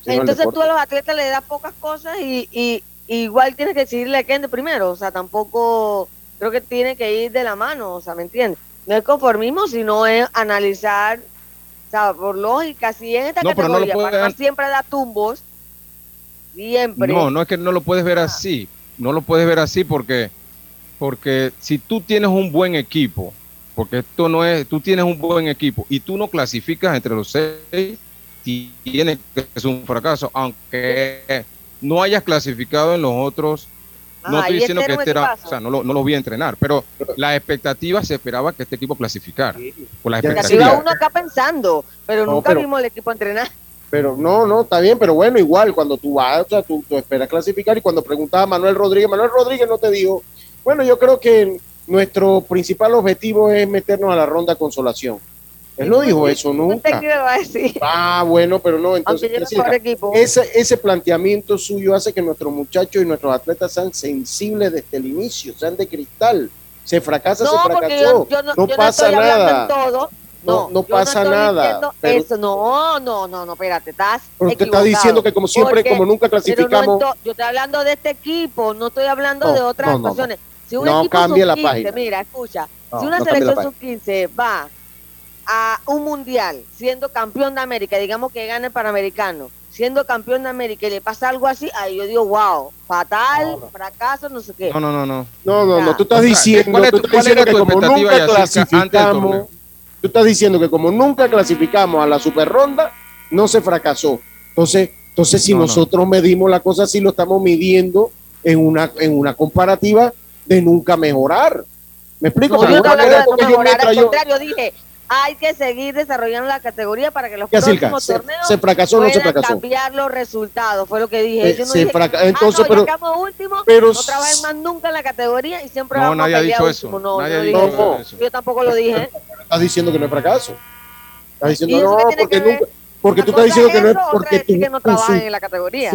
A: no
C: entonces tú a los atletas le das pocas cosas y, y, y igual tienes que decidirle a quién de primero. O sea, tampoco creo que tiene que ir de la mano, o sea, ¿me entiendes? No es conformismo, sino es analizar, o sea, por lógica, si en esta
E: No, pero no
C: categoría Panamá siempre da tumbos, siempre.
E: No, no es que no lo puedes ver así. No lo puedes ver así porque, porque si tú tienes un buen equipo, porque esto no es, tú tienes un buen equipo y tú no clasificas entre los seis, tiene que ser un fracaso, aunque no hayas clasificado en los otros. No
C: Ajá,
E: estoy diciendo
C: este
E: que este era, o sea, no lo, no lo voy a entrenar, pero las expectativas se esperaba que este equipo clasificara. Por las expectativas.
C: va uno acá pensando, pero
A: No,
C: nunca
A: pero-
C: vimos el equipo entrenar.
A: Pero no, no, está bien, pero bueno, igual cuando tú vas, o sea, tú, tú esperas clasificar y cuando preguntaba a Manuel Rodríguez, Manuel Rodríguez no te dijo, bueno, yo creo que nuestro principal objetivo es meternos a la ronda consolación. Él no dijo eso nunca.
C: qué le va a decir.
A: Ah, bueno, pero no, entonces
C: no
A: ese, ese planteamiento suyo hace que nuestros muchachos y nuestros atletas sean sensibles desde el inicio, sean de cristal. Se fracasa,
C: No,
A: se fracasó.
C: yo, yo no,
A: no
C: yo no
A: pasa
C: estoy
A: nada.
C: todo.
A: No, no pasa nada, pero-
C: eso. No, no, no, no, espérate, estás
A: Pero usted está diciendo que como siempre,
C: Porque-
A: como nunca clasificamos,
C: yo estoy hablando de este equipo, no estoy hablando de otras actuaciones. Si un
A: No
C: equipo
A: cambie la
C: sub-15,
A: página.
C: mira, escucha,
A: No,
C: si una
A: no
C: selección sub-15 va a un mundial siendo campeón de América, digamos que gana el Panamericano, siendo campeón de América y le pasa algo así, ahí yo digo, wow, fatal, fracaso, no sé qué.
E: No, no, no, no.
A: No, no, no, tú estás
E: O sea,
A: diciendo,
E: ¿cuál es
A: tú
E: tu-
A: estás diciendo que como nunca clasificamos, tú estás diciendo que como nunca clasificamos a la super ronda, no se fracasó. Entonces, entonces si
E: No, no.
A: nosotros medimos la cosa así, lo estamos midiendo en una, en una comparativa de nunca mejorar. ¿Me explico?
C: No,
A: O sea,
C: yo
A: no querer
C: de no
A: porque yo
C: mejorar,
A: mientras
C: al
A: yo-
C: contrario, dije, hay que seguir desarrollando la categoría para que los próximos
A: se-
C: torneos
A: se fracasó o no se
C: puedan
A: fracasó.
C: cambiar los resultados, fue lo que dije.
A: Eh,
C: Yo no
A: se
C: dije, ah,
A: entonces,
C: no,
A: pero-
C: ya últimos,
A: pero
C: no trabajen más nunca en la categoría y siempre
E: No,
C: vamos
E: nadie
C: a
E: ha dicho
C: último.
E: eso,
C: No,
E: nadie
C: yo
E: ha
C: dije
E: dicho
C: eso.
E: eso.
C: Yo tampoco lo dije.
A: Estás diciendo que no es fracaso. Estás diciendo
C: ¿Y eso
A: no, porque nunca, porque tú estás diciendo que no es porque tu,
C: que no trabajan en la categoría.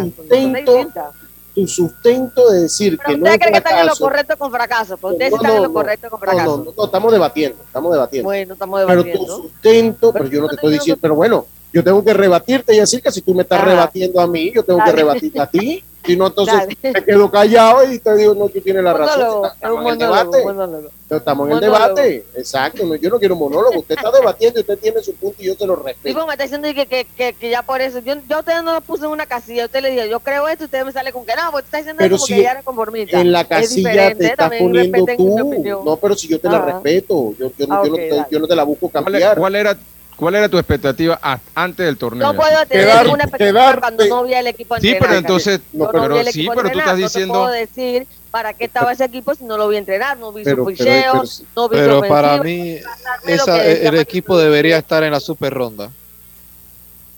A: Tu sustento de decir
C: Pero
A: que no
C: ustedes
A: es
C: creen que están en lo
A: fracaso.
C: correcto con fracaso, ustedes
A: No,
C: están en
A: no,
C: lo
A: no.
C: correcto con
A: No,
C: fracaso.
A: no, no, estamos debatiendo, estamos debatiendo.
C: Bueno, estamos
A: pero tu
C: debatiendo.
A: sustento, pero yo no te estoy diciendo, pero bueno, yo tengo que rebatirte y decir que si tú me estás
C: Ajá.
A: rebatiendo a mí, yo tengo que rebatirte a ti. [LAUGHS] Si no, entonces
C: Dale.
A: me quedo callado y te digo, no, tú tienes la razón.
C: Es
A: Estamos
C: un
A: en el debate.
C: un monólogo.
A: Estamos en el debate. Exacto. no, yo no quiero monólogo. Usted está debatiendo y usted tiene su punto y yo se lo respeto.
C: Tipo, me está diciendo que, que, que, que ya por eso, yo, yo a ustedes no lo puse en una casilla, usted le dijo, yo creo esto, usted me sale con que no, pues está diciendo
A: Pero
C: como
A: si
C: que ya era conformista.
A: En la
C: Es
A: casilla
C: diferente,
A: te estás
C: también
A: poniendo tú.
C: opinión.
A: No, pero si yo te la respeto, yo, yo, no-
C: Ah,
A: yo no
C: ok,
A: te-
C: dale.
A: yo no te la busco
E: ¿Cuál,
A: cambiar.
E: cuál era, ¿Cuál era tu expectativa antes del torneo?
C: No puedo tener
E: Quedar-
C: ninguna expectativa cuando no vi al equipo
E: Sí,
C: entrenar.
E: pero entonces-
C: Yo
E: no, pero
C: al
E: sí, pero tú estás diciendo-
C: No te puedo decir para qué estaba ese equipo si no lo vi entrenar, no vi
D: Pero-
C: su
D: pero-
C: picheo,
D: pero-
C: no vi
D: Pero
C: su
D: para mí, esa- el equipo debería estar en la super ronda.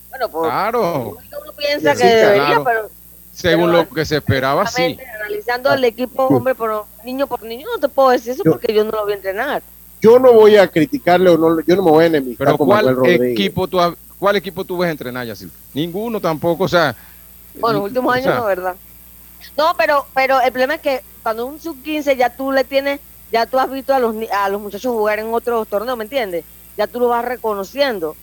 C: Bueno, pues,
E: Claro.
C: uno piensa
E: Sí,
C: que debería,
E: claro.
C: pero
E: Según lo que se esperaba, sí.
C: analizando el equipo hombre por niño por niño, no te puedo decir eso porque yo no lo vi entrenar.
A: Yo no voy a criticarle o no, yo no me voy a enemistar
E: Pero
A: con
E: ¿cuál
A: Manuel Rodríguez.
E: equipo, tú, ¿cuál equipo tú ves entrenar, Yacil? Ninguno tampoco, o sea...
C: Bueno, los últimos
E: o
C: años
E: sea,
C: no, ¿verdad? No, pero pero el problema es que cuando un sub-15 ya tú le tienes, ya tú has visto a los, ni- a los muchachos jugar en otros torneos, ¿me entiendes? Ya tú lo vas reconociendo.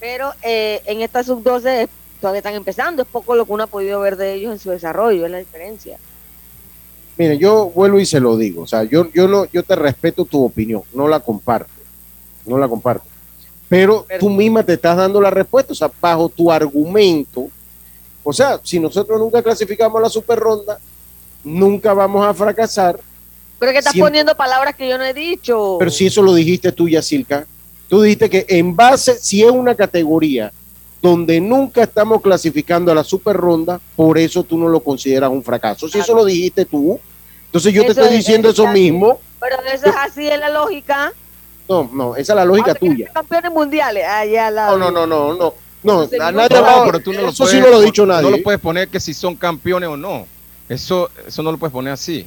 C: Pero eh, en esta sub-12 todavía están empezando, es poco lo que uno ha podido ver de ellos en su desarrollo, es la diferencia.
A: Mire, yo vuelvo y se lo digo, o sea, yo, yo, no, yo te respeto tu opinión, no la comparto, no la comparto. Pero tú misma te estás dando la respuesta, o sea, bajo tu argumento, o sea, si nosotros nunca clasificamos a la super ronda, nunca vamos a fracasar,
C: Pero que estás
A: Siempre-
C: poniendo palabras que yo no he dicho.
A: pero si eso lo dijiste tú, Yacilca, tú dijiste que en base, si es una categoría donde nunca estamos clasificando a la super ronda, por eso tú no lo consideras un fracaso. Si eso lo dijiste tú, entonces yo te
C: Eso
A: estoy
C: es-
A: diciendo
C: eso
A: eso
C: es así.
A: mismo.
C: Pero eso es así es la lógica.
A: No, no, esa es la lógica tuya.
C: campeones mundiales. Allá la
A: No, no, no, no, no. No, a
C: no,
A: nadie
E: No,
A: hablado-
E: pero tú no lo
A: eso
E: puedes,
A: sí no lo ha dicho nadie.
E: No lo puedes poner que si son campeones o no. Eso, eso no lo puedes poner así.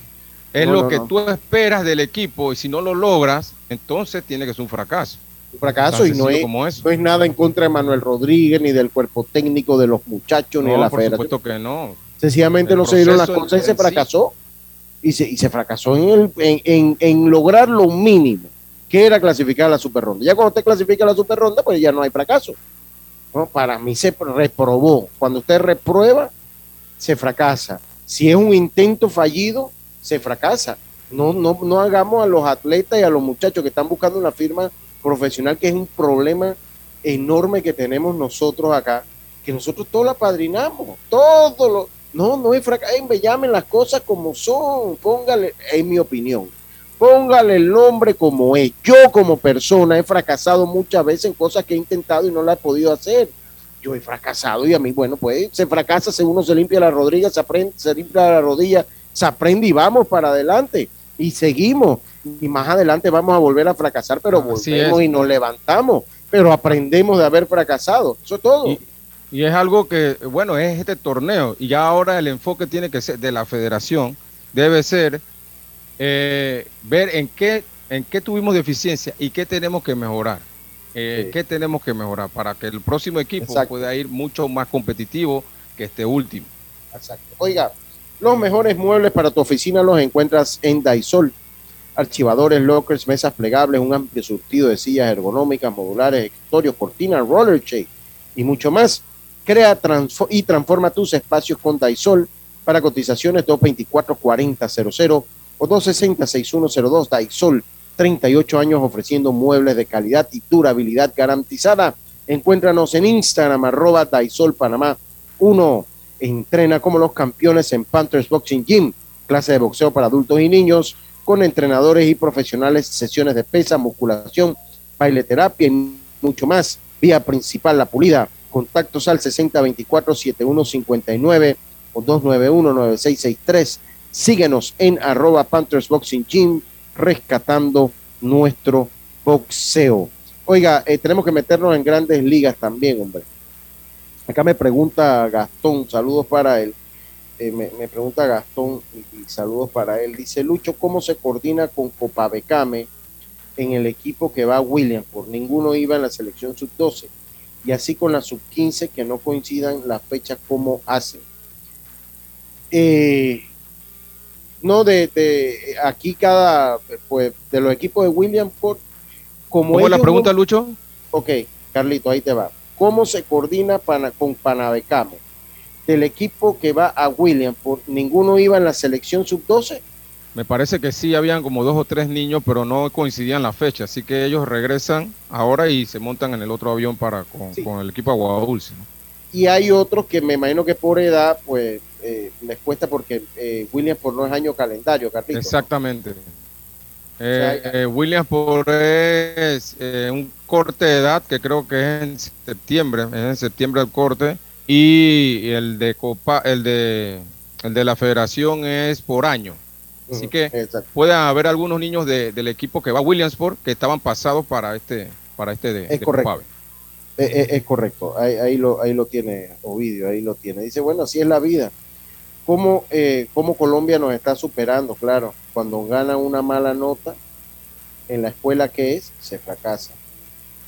E: Es
A: No,
E: lo
A: no,
E: que
A: no.
E: tú esperas del equipo y si no lo logras, entonces tiene que ser un fracaso.
A: Un fracaso y no es,
E: como eso.
A: no es nada en contra de Manuel Rodríguez, ni del cuerpo técnico, de los muchachos, ni de
E: No,
A: la
E: por
A: federación.
E: supuesto que no.
A: Sencillamente
E: El
A: no se dieron las cosas y se
E: en sí.
A: Y se, fracasó en, lograr lo mínimo, que era clasificar a la super ronda. Ya cuando usted clasifica a la super ronda, pues ya no hay fracaso. No, para mí se reprobó. Cuando usted reprueba, se fracasa. Si es un intento fallido, se fracasa. No, no, no hagamos a los atletas y a los muchachos que están buscando una firma profesional, que es un problema enorme que tenemos nosotros acá, que nosotros todos la padrinamos, todo lo, no, no es fracaso, me llamen las cosas como son, póngale, en mi opinión, póngale el nombre como es. Yo como persona he fracasado muchas veces en cosas que he intentado y no la he podido hacer. Yo he fracasado y a mí, bueno, pues se fracasa, si uno se limpia la rodilla, se, aprende, se limpia la rodilla, se aprende y vamos para adelante y seguimos. Y más adelante vamos a volver a fracasar, pero
E: Así
A: volvemos
E: es.
A: y nos levantamos, pero aprendemos de haber fracasado. Eso es todo.
E: Y, y es algo que, bueno, es este torneo. Y ya ahora el enfoque tiene que ser de la federación, debe ser eh, ver en qué, en qué tuvimos deficiencia y qué tenemos que mejorar. Eh, ¿Qué tenemos que mejorar para que el próximo equipo
A: Exacto.
E: pueda ir mucho más competitivo que este último?
A: Exacto. Oiga, los mejores muebles para tu oficina los encuentras en Daisol. Archivadores, lockers, mesas plegables, un amplio surtido de sillas ergonómicas, modulares, escritorios, cortinas, roller shade y mucho más. Crea y transforma tus espacios con Daisol. Para cotizaciones 224-4000 o 260-6102 Daisol. 38 años ofreciendo muebles de calidad y durabilidad garantizada. Encuéntranos en Instagram, arroba Daisol Panamá 1. Entrena como los campeones en Panthers Boxing Gym, clase de boxeo para adultos y niños, con entrenadores y profesionales, sesiones de pesa, musculación, baile terapia y mucho más. Vía principal La Pulida. Contactos al 6024-7159 o 291-9663. Síguenos en arroba Panthers Boxing Gym, rescatando nuestro boxeo. Oiga, eh, tenemos que meternos en grandes ligas también, hombre. Acá me pregunta Gastón, saludos para él. Eh, me, pregunta Gastón y, y saludos para él. Dice Lucho, ¿cómo se coordina con Copabecame en el equipo que va a Williamsport? Ninguno iba en la selección sub-12 y así con la sub-15 que no coincidan las fechas como hacen. Eh, no, de, de aquí cada, pues, de los equipos de Williamsport, como
E: ¿Cómo la pregunta,
A: no-
E: Lucho?
A: Ok, Carlito, ahí te va. ¿Cómo se coordina con Panabecamo? Del equipo que va a Williamsport, ninguno iba en la selección sub-12.
E: Me parece que sí, habían como dos o tres niños, pero no coincidían las fechas, así que ellos regresan ahora y se montan en el otro avión para con, con el equipo Agua Dulce. ¿no?
A: Y hay otros que me imagino que por edad, pues eh, les cuesta porque eh, Williamsport no es año calendario, Carlito.
E: Exactamente. Eh, eh, Williamsport es eh, un corte de edad que creo que es en septiembre, es en septiembre el corte y el de Copa, el de el de la Federación es por año. Así que pueden haber algunos niños de- del equipo que va a Williamsport que estaban pasados para este para este de,
A: Es
E: de
A: correcto. Eh, eh, es correcto, ahí, ahí lo, ahí lo tiene Ovidio, ahí lo tiene. Dice, bueno, así es la vida. ¿Cómo, eh, cómo Colombia nos está superando? Claro, cuando gana una mala nota en la escuela que es, se fracasa.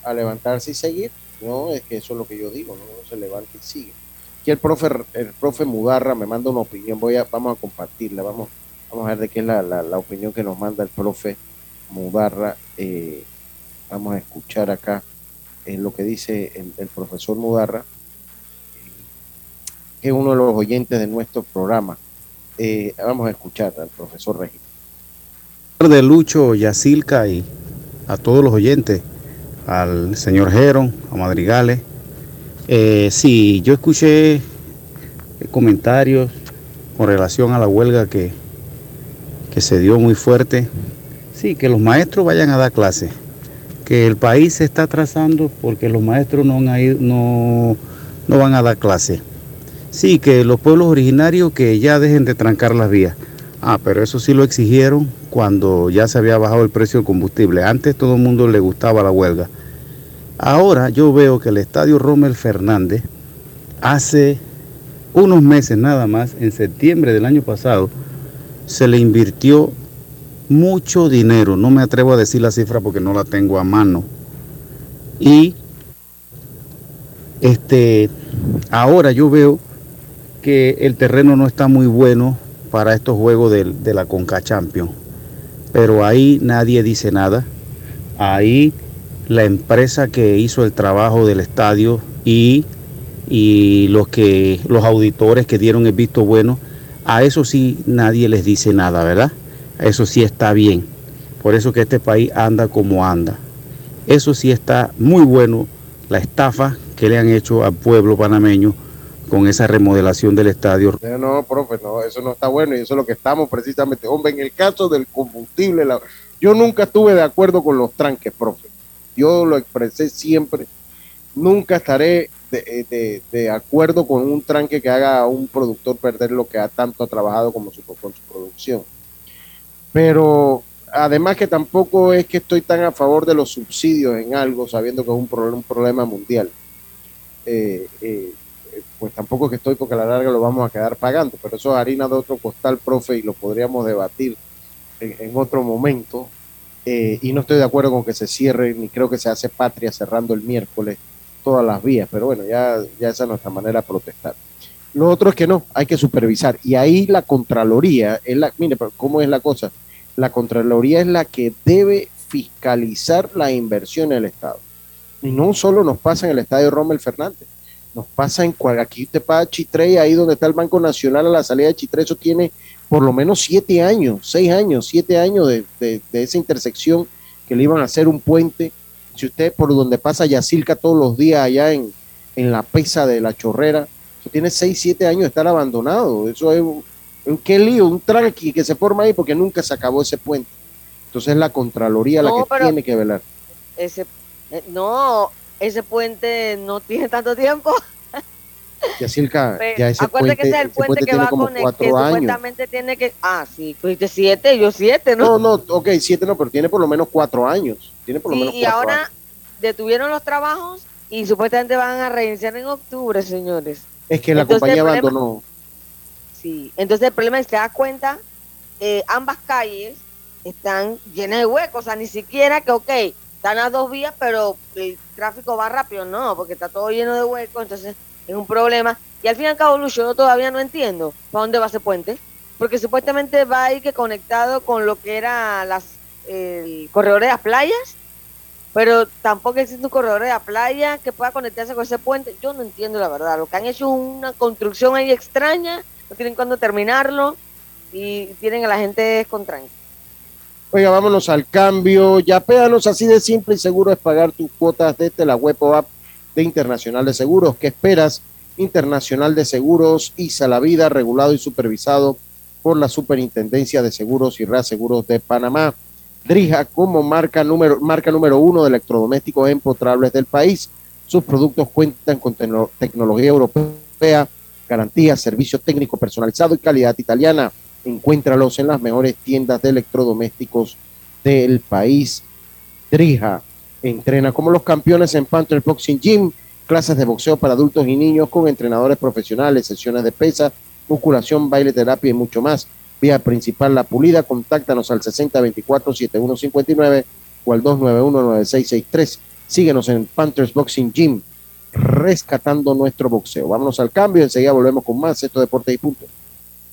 A: A levantarse y seguir, no, es que eso es lo que yo digo, no Uno se levanta y sigue. Aquí el profe, el profe Mudarra me manda una opinión, voy a, vamos a compartirla, vamos, vamos a ver de qué es la, la- opinión que nos manda el profe Mudarra. eh, vamos a escuchar acá eh, lo que dice el, profesor Mudarra, eh, que es uno de los oyentes de nuestro programa. Vamos a escuchar al profesor Regis.
L: de Lucho, Yacilca y a todos los oyentes, al señor Geron, a Madrigales. Eh, sí, yo escuché comentarios con relación a la huelga que, que se dio muy fuerte. Sí, que los maestros vayan a dar clases, que el país se está atrasando porque los maestros no, van a dar clases. Sí, que los pueblos originarios que ya dejen de trancar las vías. Ah, pero eso sí lo exigieron cuando ya se había bajado el precio del combustible. Antes todo el mundo le gustaba la huelga. Ahora yo veo que el estadio Rommel Fernández hace unos meses nada más, en septiembre del año pasado, se le invirtió mucho dinero. No me atrevo a decir la cifra porque no la tengo a mano. Y este ahora yo veo que el terreno no está muy bueno para estos juegos de, la Conca Champions. Pero ahí nadie dice nada. Ahí la empresa que hizo el trabajo del estadio y, y los que los auditores que dieron el visto bueno, a eso sí nadie les dice nada, ¿verdad? Eso sí está bien. Por eso que este país anda como anda. Eso sí está muy bueno, la estafa que le han hecho al pueblo panameño con esa remodelación del estadio.
A: No, no, profe, no, eso no está bueno y eso es lo que estamos precisamente. Hombre, en el caso del combustible, yo nunca estuve de acuerdo con los tranques, profe. Yo lo expresé siempre. Nunca estaré de, eh, de- de acuerdo con un tranque que haga a un productor perder lo que ha tanto ha trabajado como su, con su producción. Pero además que tampoco es que estoy tan a favor de los subsidios en algo, sabiendo que es un, pro- un problema mundial. Eh, eh, pues tampoco es que estoy porque a la larga lo vamos a quedar pagando, pero eso es harina de otro costal, profe, y lo podríamos debatir en, en otro momento. Y no estoy de acuerdo con que se cierre, ni creo que se hace patria cerrando el miércoles todas las vías, pero bueno, ya, ya esa es nuestra manera de protestar. Lo otro es que no, hay que supervisar. Y ahí la Contraloría, es la, mire, pero ¿cómo es la cosa? La Contraloría es la que debe fiscalizar la inversión en el Estado. Y no solo nos pasa en el Estadio Rommel Fernández, nos pasa en cual, aquí Chitré, ahí donde está el Banco Nacional a la salida de Chitré, eso tiene por lo menos siete años, seis años, siete años de, de- de esa intersección que le iban a hacer un puente. Si usted por donde pasa Yacilca todos los días allá en, en la pesa de la chorrera, eso tiene seis, siete años de estar abandonado. Eso es un, qué lío, un tranqui que se forma ahí porque nunca se acabó ese puente. Entonces la Contraloría la que tiene que velar.
C: Ese, eh, no, ese puente no tiene tanto tiempo. [LAUGHS]
A: Ya ese
C: Acuérdate
A: puente,
C: que ese es el puente,
A: puente
C: que va con el que
A: años.
C: supuestamente tiene que. Ah, sí, dijiste siete, yo siete,
A: No,
C: ¿no?
A: no, ok, siete no, pero tiene por lo menos cuatro años. Tiene por lo
C: Sí,
A: menos
C: y
A: cuatro
C: ahora
A: años.
C: detuvieron los trabajos y supuestamente van a reiniciar en octubre, señores.
A: Es que la
C: Entonces,
A: compañía
C: problema-
A: abandonó.
C: Sí, entonces el problema es que te das cuenta, eh, ambas calles están llenas de huecos, o sea, ni siquiera que, ok, están a dos vías, pero el tráfico va rápido, no, porque está todo lleno de huecos, entonces es un problema. Y al fin y al cabo, Lucho, yo todavía no entiendo para dónde va ese puente, porque supuestamente va a ir que conectado con lo que era las el corredor de las playas, pero tampoco existe un corredor de la playa que pueda conectarse con ese puente. Yo no entiendo la verdad. Lo que han hecho es una construcción ahí extraña, no tienen cuándo terminarlo y tienen a la gente con.
A: Oiga, vámonos al cambio. Ya pédanos así de simple y seguro es pagar tus cuotas desde la web o app de Internacional de Seguros. ¿Qué esperas? Internacional de Seguros, ISA la vida, regulado y supervisado por la Superintendencia de Seguros y Reaseguros de Panamá. Drija como marca número, marca número uno de electrodomésticos empotrables del país. Sus productos cuentan con tecno- tecnología europea, garantía, servicio técnico personalizado y calidad italiana. Encuéntralos en las mejores tiendas de electrodomésticos del país. Drija entrena como los campeones en Panther Boxing Gym, clases de boxeo para adultos y niños con entrenadores profesionales, sesiones de pesa, musculación, baile, terapia y mucho más. Vía principal La Pulida, contáctanos al 6024-7159 o al 291-9663. Síguenos en Panthers Boxing Gym, rescatando nuestro boxeo. Vámonos al cambio, enseguida volvemos con más. Esto Deportes y Punto.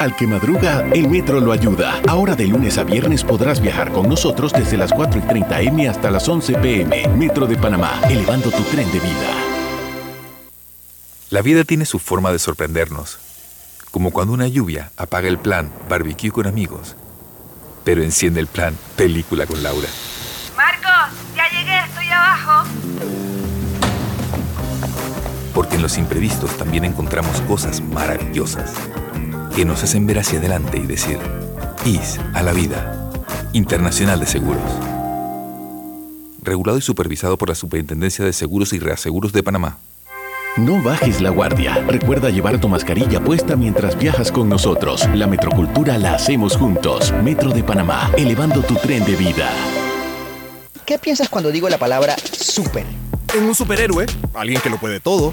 G: Al que madruga, el metro lo ayuda. Ahora de lunes a viernes podrás viajar con nosotros desde las 4 y 30 M hasta las 11 PM. Metro de Panamá, elevando tu tren de vida.
M: La vida tiene su forma de sorprendernos, como cuando una lluvia apaga el plan barbecue con amigos, pero enciende el plan película con Laura.
N: Marcos, ya llegué, estoy abajo.
M: Porque en los imprevistos también encontramos cosas maravillosas que nos hacen ver hacia adelante y decir, IS a la vida, Internacional de Seguros. Regulado y supervisado por la Superintendencia de Seguros y Reaseguros de Panamá.
G: No bajes la guardia. Recuerda llevar tu mascarilla puesta mientras viajas con nosotros. La metrocultura la hacemos juntos. Metro de Panamá, elevando tu tren de vida.
H: ¿Qué piensas cuando digo la palabra super?
I: En un superhéroe, alguien que lo puede todo.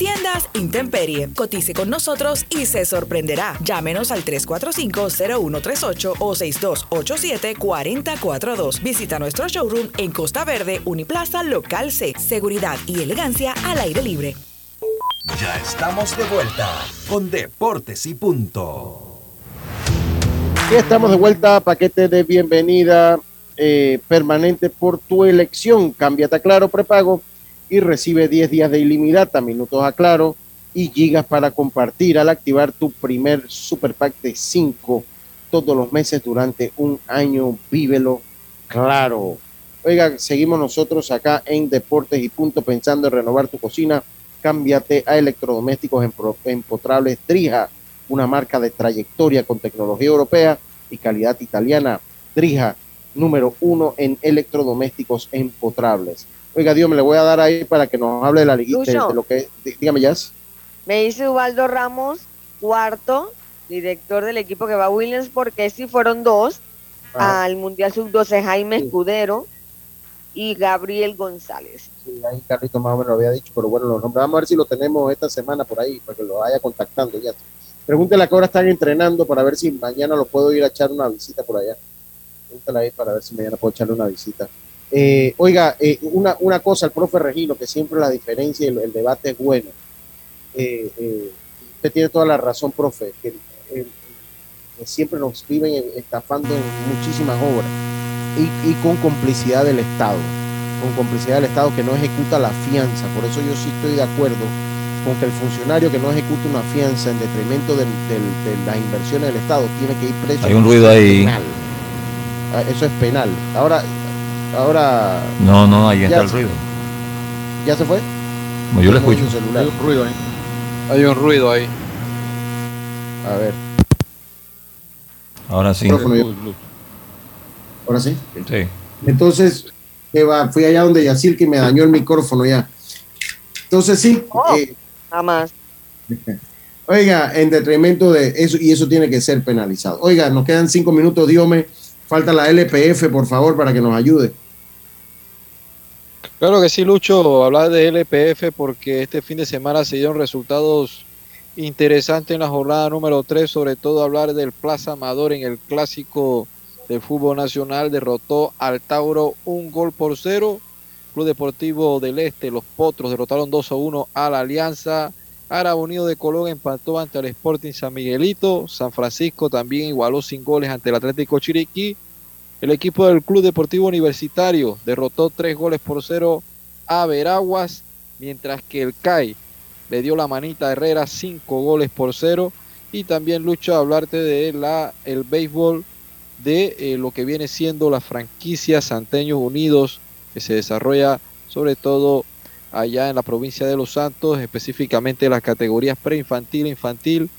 O: Tiendas Intemperie. Cotice con nosotros y se sorprenderá. Llámenos al 345-0138 o 6287-4042. Visita nuestro showroom en Costa Verde, Uniplaza, Local C. Seguridad y elegancia al aire libre.
P: Ya estamos de vuelta con Deportes y Punto.
A: Y estamos de vuelta, paquete de bienvenida eh, permanente por tu elección. Cámbiate a Claro prepago y recibe 10 días de ilimitada, minutos a Claro y gigas para compartir al activar tu primer super pack de 5 todos los meses durante un año. Vívelo claro. Oiga, seguimos nosotros acá en Deportes y Punto pensando en renovar tu cocina. Cámbiate a electrodomésticos empotrables Drija, una marca de trayectoria con tecnología europea y calidad italiana. Drija, número uno en electrodomésticos empotrables. Oiga, Dios, me le voy a dar ahí para que nos hable de la liguita, de,
C: Lucho.
A: de lo que dí- dígame ya.
C: Me dice Ubaldo Ramos, cuarto, director del equipo que va a Williams, porque sí fueron dos
A: Ajá.
C: al Mundial Sub-12, Jaime Escudero y Gabriel González.
A: Sí, ahí Carlito más o menos lo había dicho, pero bueno, los nombres. Vamos a ver si lo tenemos esta semana por ahí, para que lo vaya contactando ya. Pregúntele a qué hora están entrenando para ver si mañana lo puedo ir a echar una visita por allá. Pregúntale ahí para ver si mañana puedo echarle una visita. Eh, oiga, eh, una, una cosa, el profe Regino, que siempre la diferencia y el, el debate es bueno. Eh, eh, usted tiene toda la razón, profe, que, eh, que siempre nos viven estafando en muchísimas obras y, y con complicidad del Estado, con complicidad del Estado que no ejecuta la fianza. Por eso yo sí estoy de acuerdo con que el funcionario que no ejecuta una fianza en detrimento del- del- de las inversiones del Estado tiene que ir preso.
B: Hay un ruido ahí.
A: Penal. Ah, Eso es penal. Ahora, ahora.
B: No, no, ahí está el
A: se-
B: ruido.
A: ¿Ya se fue?
B: Como yo lo escucho.
D: Hay un ruido ahí. Hay un ruido ahí.
A: A ver.
B: Ahora sí.
A: Ahora sí.
B: Sí.
A: Entonces, ¿qué va? fui allá donde Yacil que me dañó el micrófono ya. Entonces sí. eh,
C: Nada más.
A: Oiga, en detrimento de eso, y eso tiene que ser penalizado. Oiga, nos quedan cinco minutos, Diome. Falta la LPF, por favor, para que nos ayude.
D: Claro que sí, Lucho, hablar de LPF porque este fin de semana se dieron resultados interesantes en la jornada número 3, sobre todo hablar del Plaza Amador en el clásico del fútbol nacional, derrotó al Tauro un gol por cero. Club Deportivo del Este, los Potros derrotaron 2 a 1 a la Alianza. Árabe Unido de Colón empató ante el Sporting San Miguelito. San Francisco también igualó sin goles ante el Atlético Chiriquí. El equipo del Club Deportivo Universitario derrotó tres goles por cero a Veraguas, mientras que el CAI le dio la manita a Herrera cinco goles por cero. Y también Lucho, hablarte de la, el béisbol de eh, lo que viene siendo la franquicia Santeños Unidos, que se desarrolla sobre todo allá en la provincia de Los Santos, específicamente las categorías preinfantil, infantil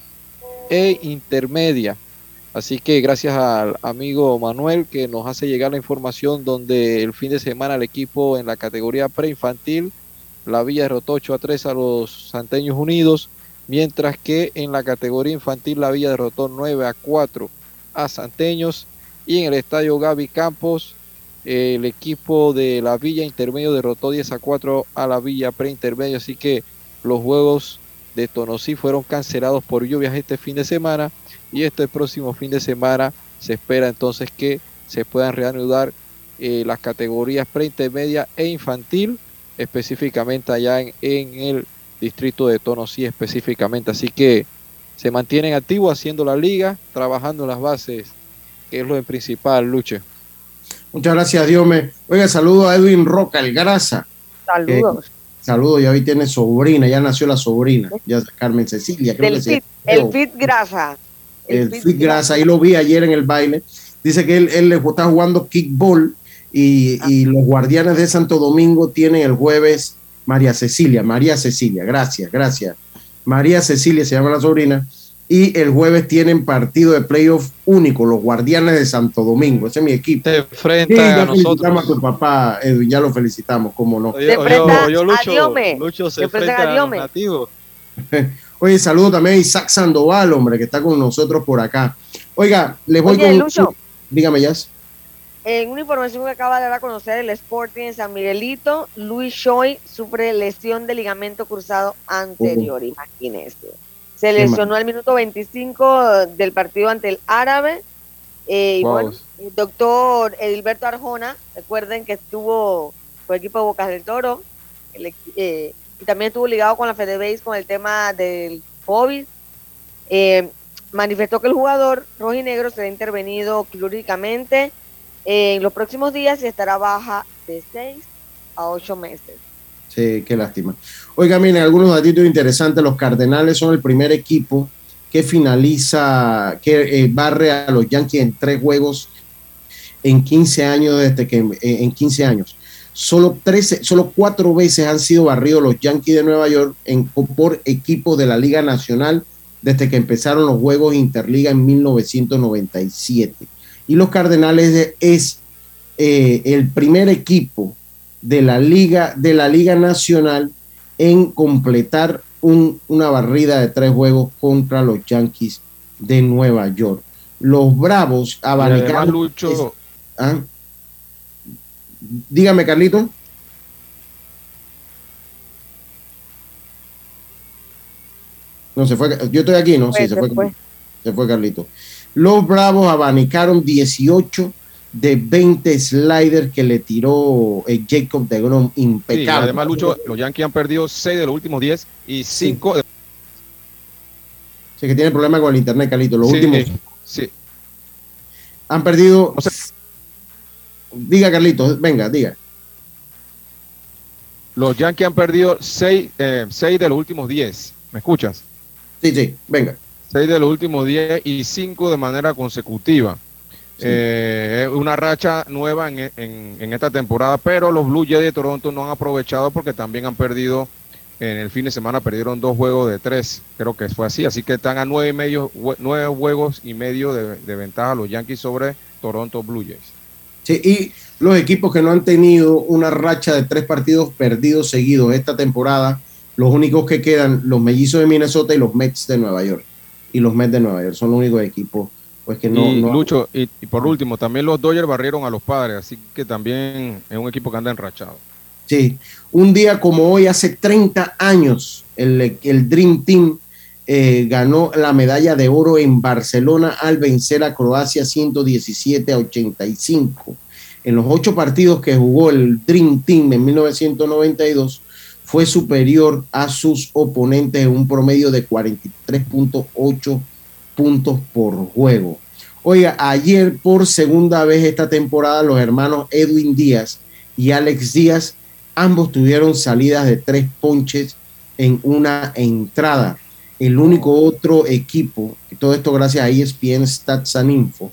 D: e intermedia. Así que gracias al amigo Manuel que nos hace llegar la información donde el fin de semana el equipo en la categoría preinfantil, la Villa derrotó 8 a 3 a los Santeños Unidos, mientras que en la categoría infantil la Villa derrotó 9 a 4 a Santeños y en el estadio Gaby Campos el equipo de la Villa Intermedio derrotó 10 a 4 a la Villa Preintermedio, así que los juegos de Tonosí fueron cancelados por lluvias este fin de semana y este próximo fin de semana se espera entonces que se puedan reanudar eh, las categorías preintermedia e infantil, específicamente allá en, el distrito de Tonosí específicamente. Así que se mantienen activos haciendo la liga, trabajando en las bases, que es lo principal, Luche.
A: Muchas gracias, Diome. Oiga, saludo a Edwin Roca, el Grasa.
C: Saludos.
A: Saludos, ya hoy tiene sobrina, ya nació la sobrina, ya Carmen Cecilia, creo
C: Del
A: que se
C: fit, el fit grasa.
A: el Fit Grasa, ahí lo vi ayer en el baile. Dice que él, él le está jugando kickball y, y los guardianes de Santo Domingo tienen el jueves María Cecilia, María Cecilia, gracias, gracias. María Cecilia se llama la sobrina. Y el jueves tienen partido de playoff único, los guardianes de Santo Domingo. Ese es mi equipo.
D: Te enfrentan
A: Sí,
D: a
A: ya
D: nosotros.
A: a tu papá, Edwin, ya lo felicitamos, cómo no.
D: Oye, oye, oye, Lucho, Lucho se enfrenta a los nativos. [LAUGHS]
A: Oye, saludo también a Isaac Sandoval, hombre, que está con nosotros por acá. Oiga, les voy
C: Oye,
A: con.
C: Lucho.
A: Dígame, Jazz.
C: En una información que acaba de dar a conocer el Sporting en San Miguelito, Luis Choi sufre lesión de ligamento cruzado anterior, imagínese. Se lesionó al minuto 25 del partido ante el Árabe. eh, y
D: Wow.
C: bueno, el doctor Edilberto Arjona, recuerden que estuvo con el equipo de Bocas del Toro, el eh, y también estuvo ligado con la FedeBase con el tema del COVID. Eh, manifestó que el jugador rojinegro será intervenido quirúrgicamente en los próximos días y estará baja de 6 a 8 meses.
A: Qué lástima. Oiga, miren, algunos datitos interesantes. Los Cardenales son el primer equipo que finaliza, que eh, barre a los Yankees en tres juegos en 15 años, desde que eh, en 15 años. Solo, 13, solo cuatro veces han sido barridos los Yankees de Nueva York en, por equipos de la Liga Nacional desde que empezaron los juegos Interliga en 1997. Y los Cardenales de- es eh, el primer equipo de la Liga, de la Liga Nacional en completar un- una barrida de tres juegos contra los Yankees de Nueva York. Los Bravos abanicaron.
E: Lucho,
A: ¿Ah? Dígame, Carlito. No, se fue. Yo estoy aquí, ¿no? Sí,
C: Fue,
A: se fue. Se fue Carlito. Los Bravos abanicaron 18 de 20 sliders que le tiró eh, Jacob de Grom
E: Sí,
A: impecable.
E: además, Lucho, los Yankees han perdido 6 de los últimos 10 y 5 de
A: Sé que tiene problemas con el internet, Carlito. Los
E: Sí,
A: últimos
E: sí.
A: han perdido. diga, Carlito, venga, diga.
E: Los Yankees han perdido 6 de los últimos 10. ¿Me escuchas?
A: Sí, sí, venga.
E: 6 de los últimos 10 y 5 de manera consecutiva. Eh, es una racha nueva en, en- en esta temporada, pero los Blue Jays de Toronto no han aprovechado porque también han perdido, en el fin de semana perdieron dos juegos de tres, creo que fue así, así que están a nueve, y medio, nueve juegos y medio de, de ventaja los Yankees sobre Toronto Blue Jays.
A: Sí, y los equipos que no han tenido una racha de tres partidos perdidos seguidos esta temporada, los únicos que quedan, los mellizos de Minnesota y los Mets de Nueva York. Y los Mets de Nueva York son los únicos equipos pues que no,
E: y
A: no-
E: Lucho, y, y por último, también los Dodgers barrieron a los padres, así que también es un equipo que anda enrachado.
A: Sí, un día como hoy, hace 30 años, el, el Dream Team eh, ganó la medalla de oro en Barcelona al vencer a Croacia 117 a 85. En los ocho partidos que jugó el Dream Team en 1992, fue superior a sus oponentes en un promedio de 43.8 puntos por juego. Oiga, ayer por segunda vez esta temporada los hermanos Edwin Díaz y Alex Díaz ambos tuvieron salidas de tres ponches en una entrada. El único otro equipo, y todo esto gracias a ESPN Stats and Info,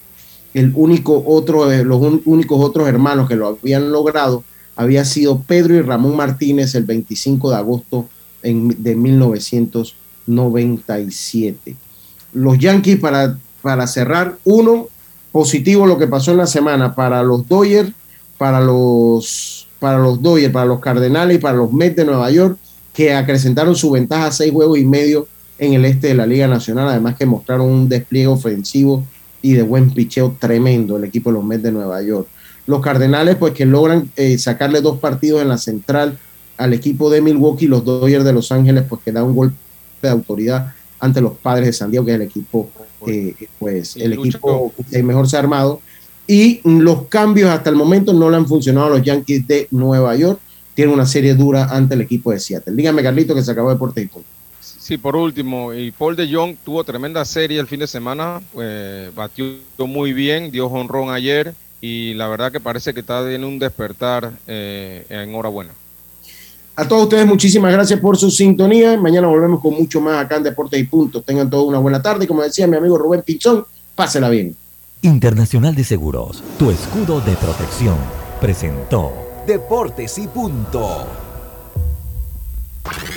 A: el único otro, eh, los únicos otros hermanos que lo habían logrado había sido Pedro y Ramón Martínez el 25 de agosto en- de 1997. Los Yankees para, para cerrar, uno, positivo lo que pasó en la semana para los Dodgers, para los, para los Dodgers, para los Cardenales y para los Mets de Nueva York, que acrecentaron su ventaja a seis juegos y medio en el este de la Liga Nacional, además que mostraron un despliegue ofensivo y de buen picheo tremendo el equipo de los Mets de Nueva York. Los Cardenales, pues que logran eh, sacarle dos partidos en la central al equipo de Milwaukee, los Dodgers de Los Ángeles, pues que da un golpe de autoridad ante los padres de San Diego, que es el equipo, eh, pues, el equipo que mejor se ha armado. Y los cambios hasta el momento no le han funcionado a los Yankees de Nueva York. Tienen una serie dura ante el equipo de Seattle. Dígame, Carlito, que se acabó Deporte y Punto.
E: Sí, por último, y Paul de Jong tuvo tremenda serie el fin de semana, eh, batió muy bien, dio honrón ayer y la verdad que parece que está en un despertar eh, enhorabuena.
A: A todos ustedes, muchísimas gracias por su sintonía. Mañana volvemos con mucho más acá en Deportes y Puntos. Tengan todos una buena tarde. Como decía mi amigo Rubén Pinzón, pásela bien.
J: Internacional de Seguros, tu escudo de protección, presentó
P: Deportes y punto.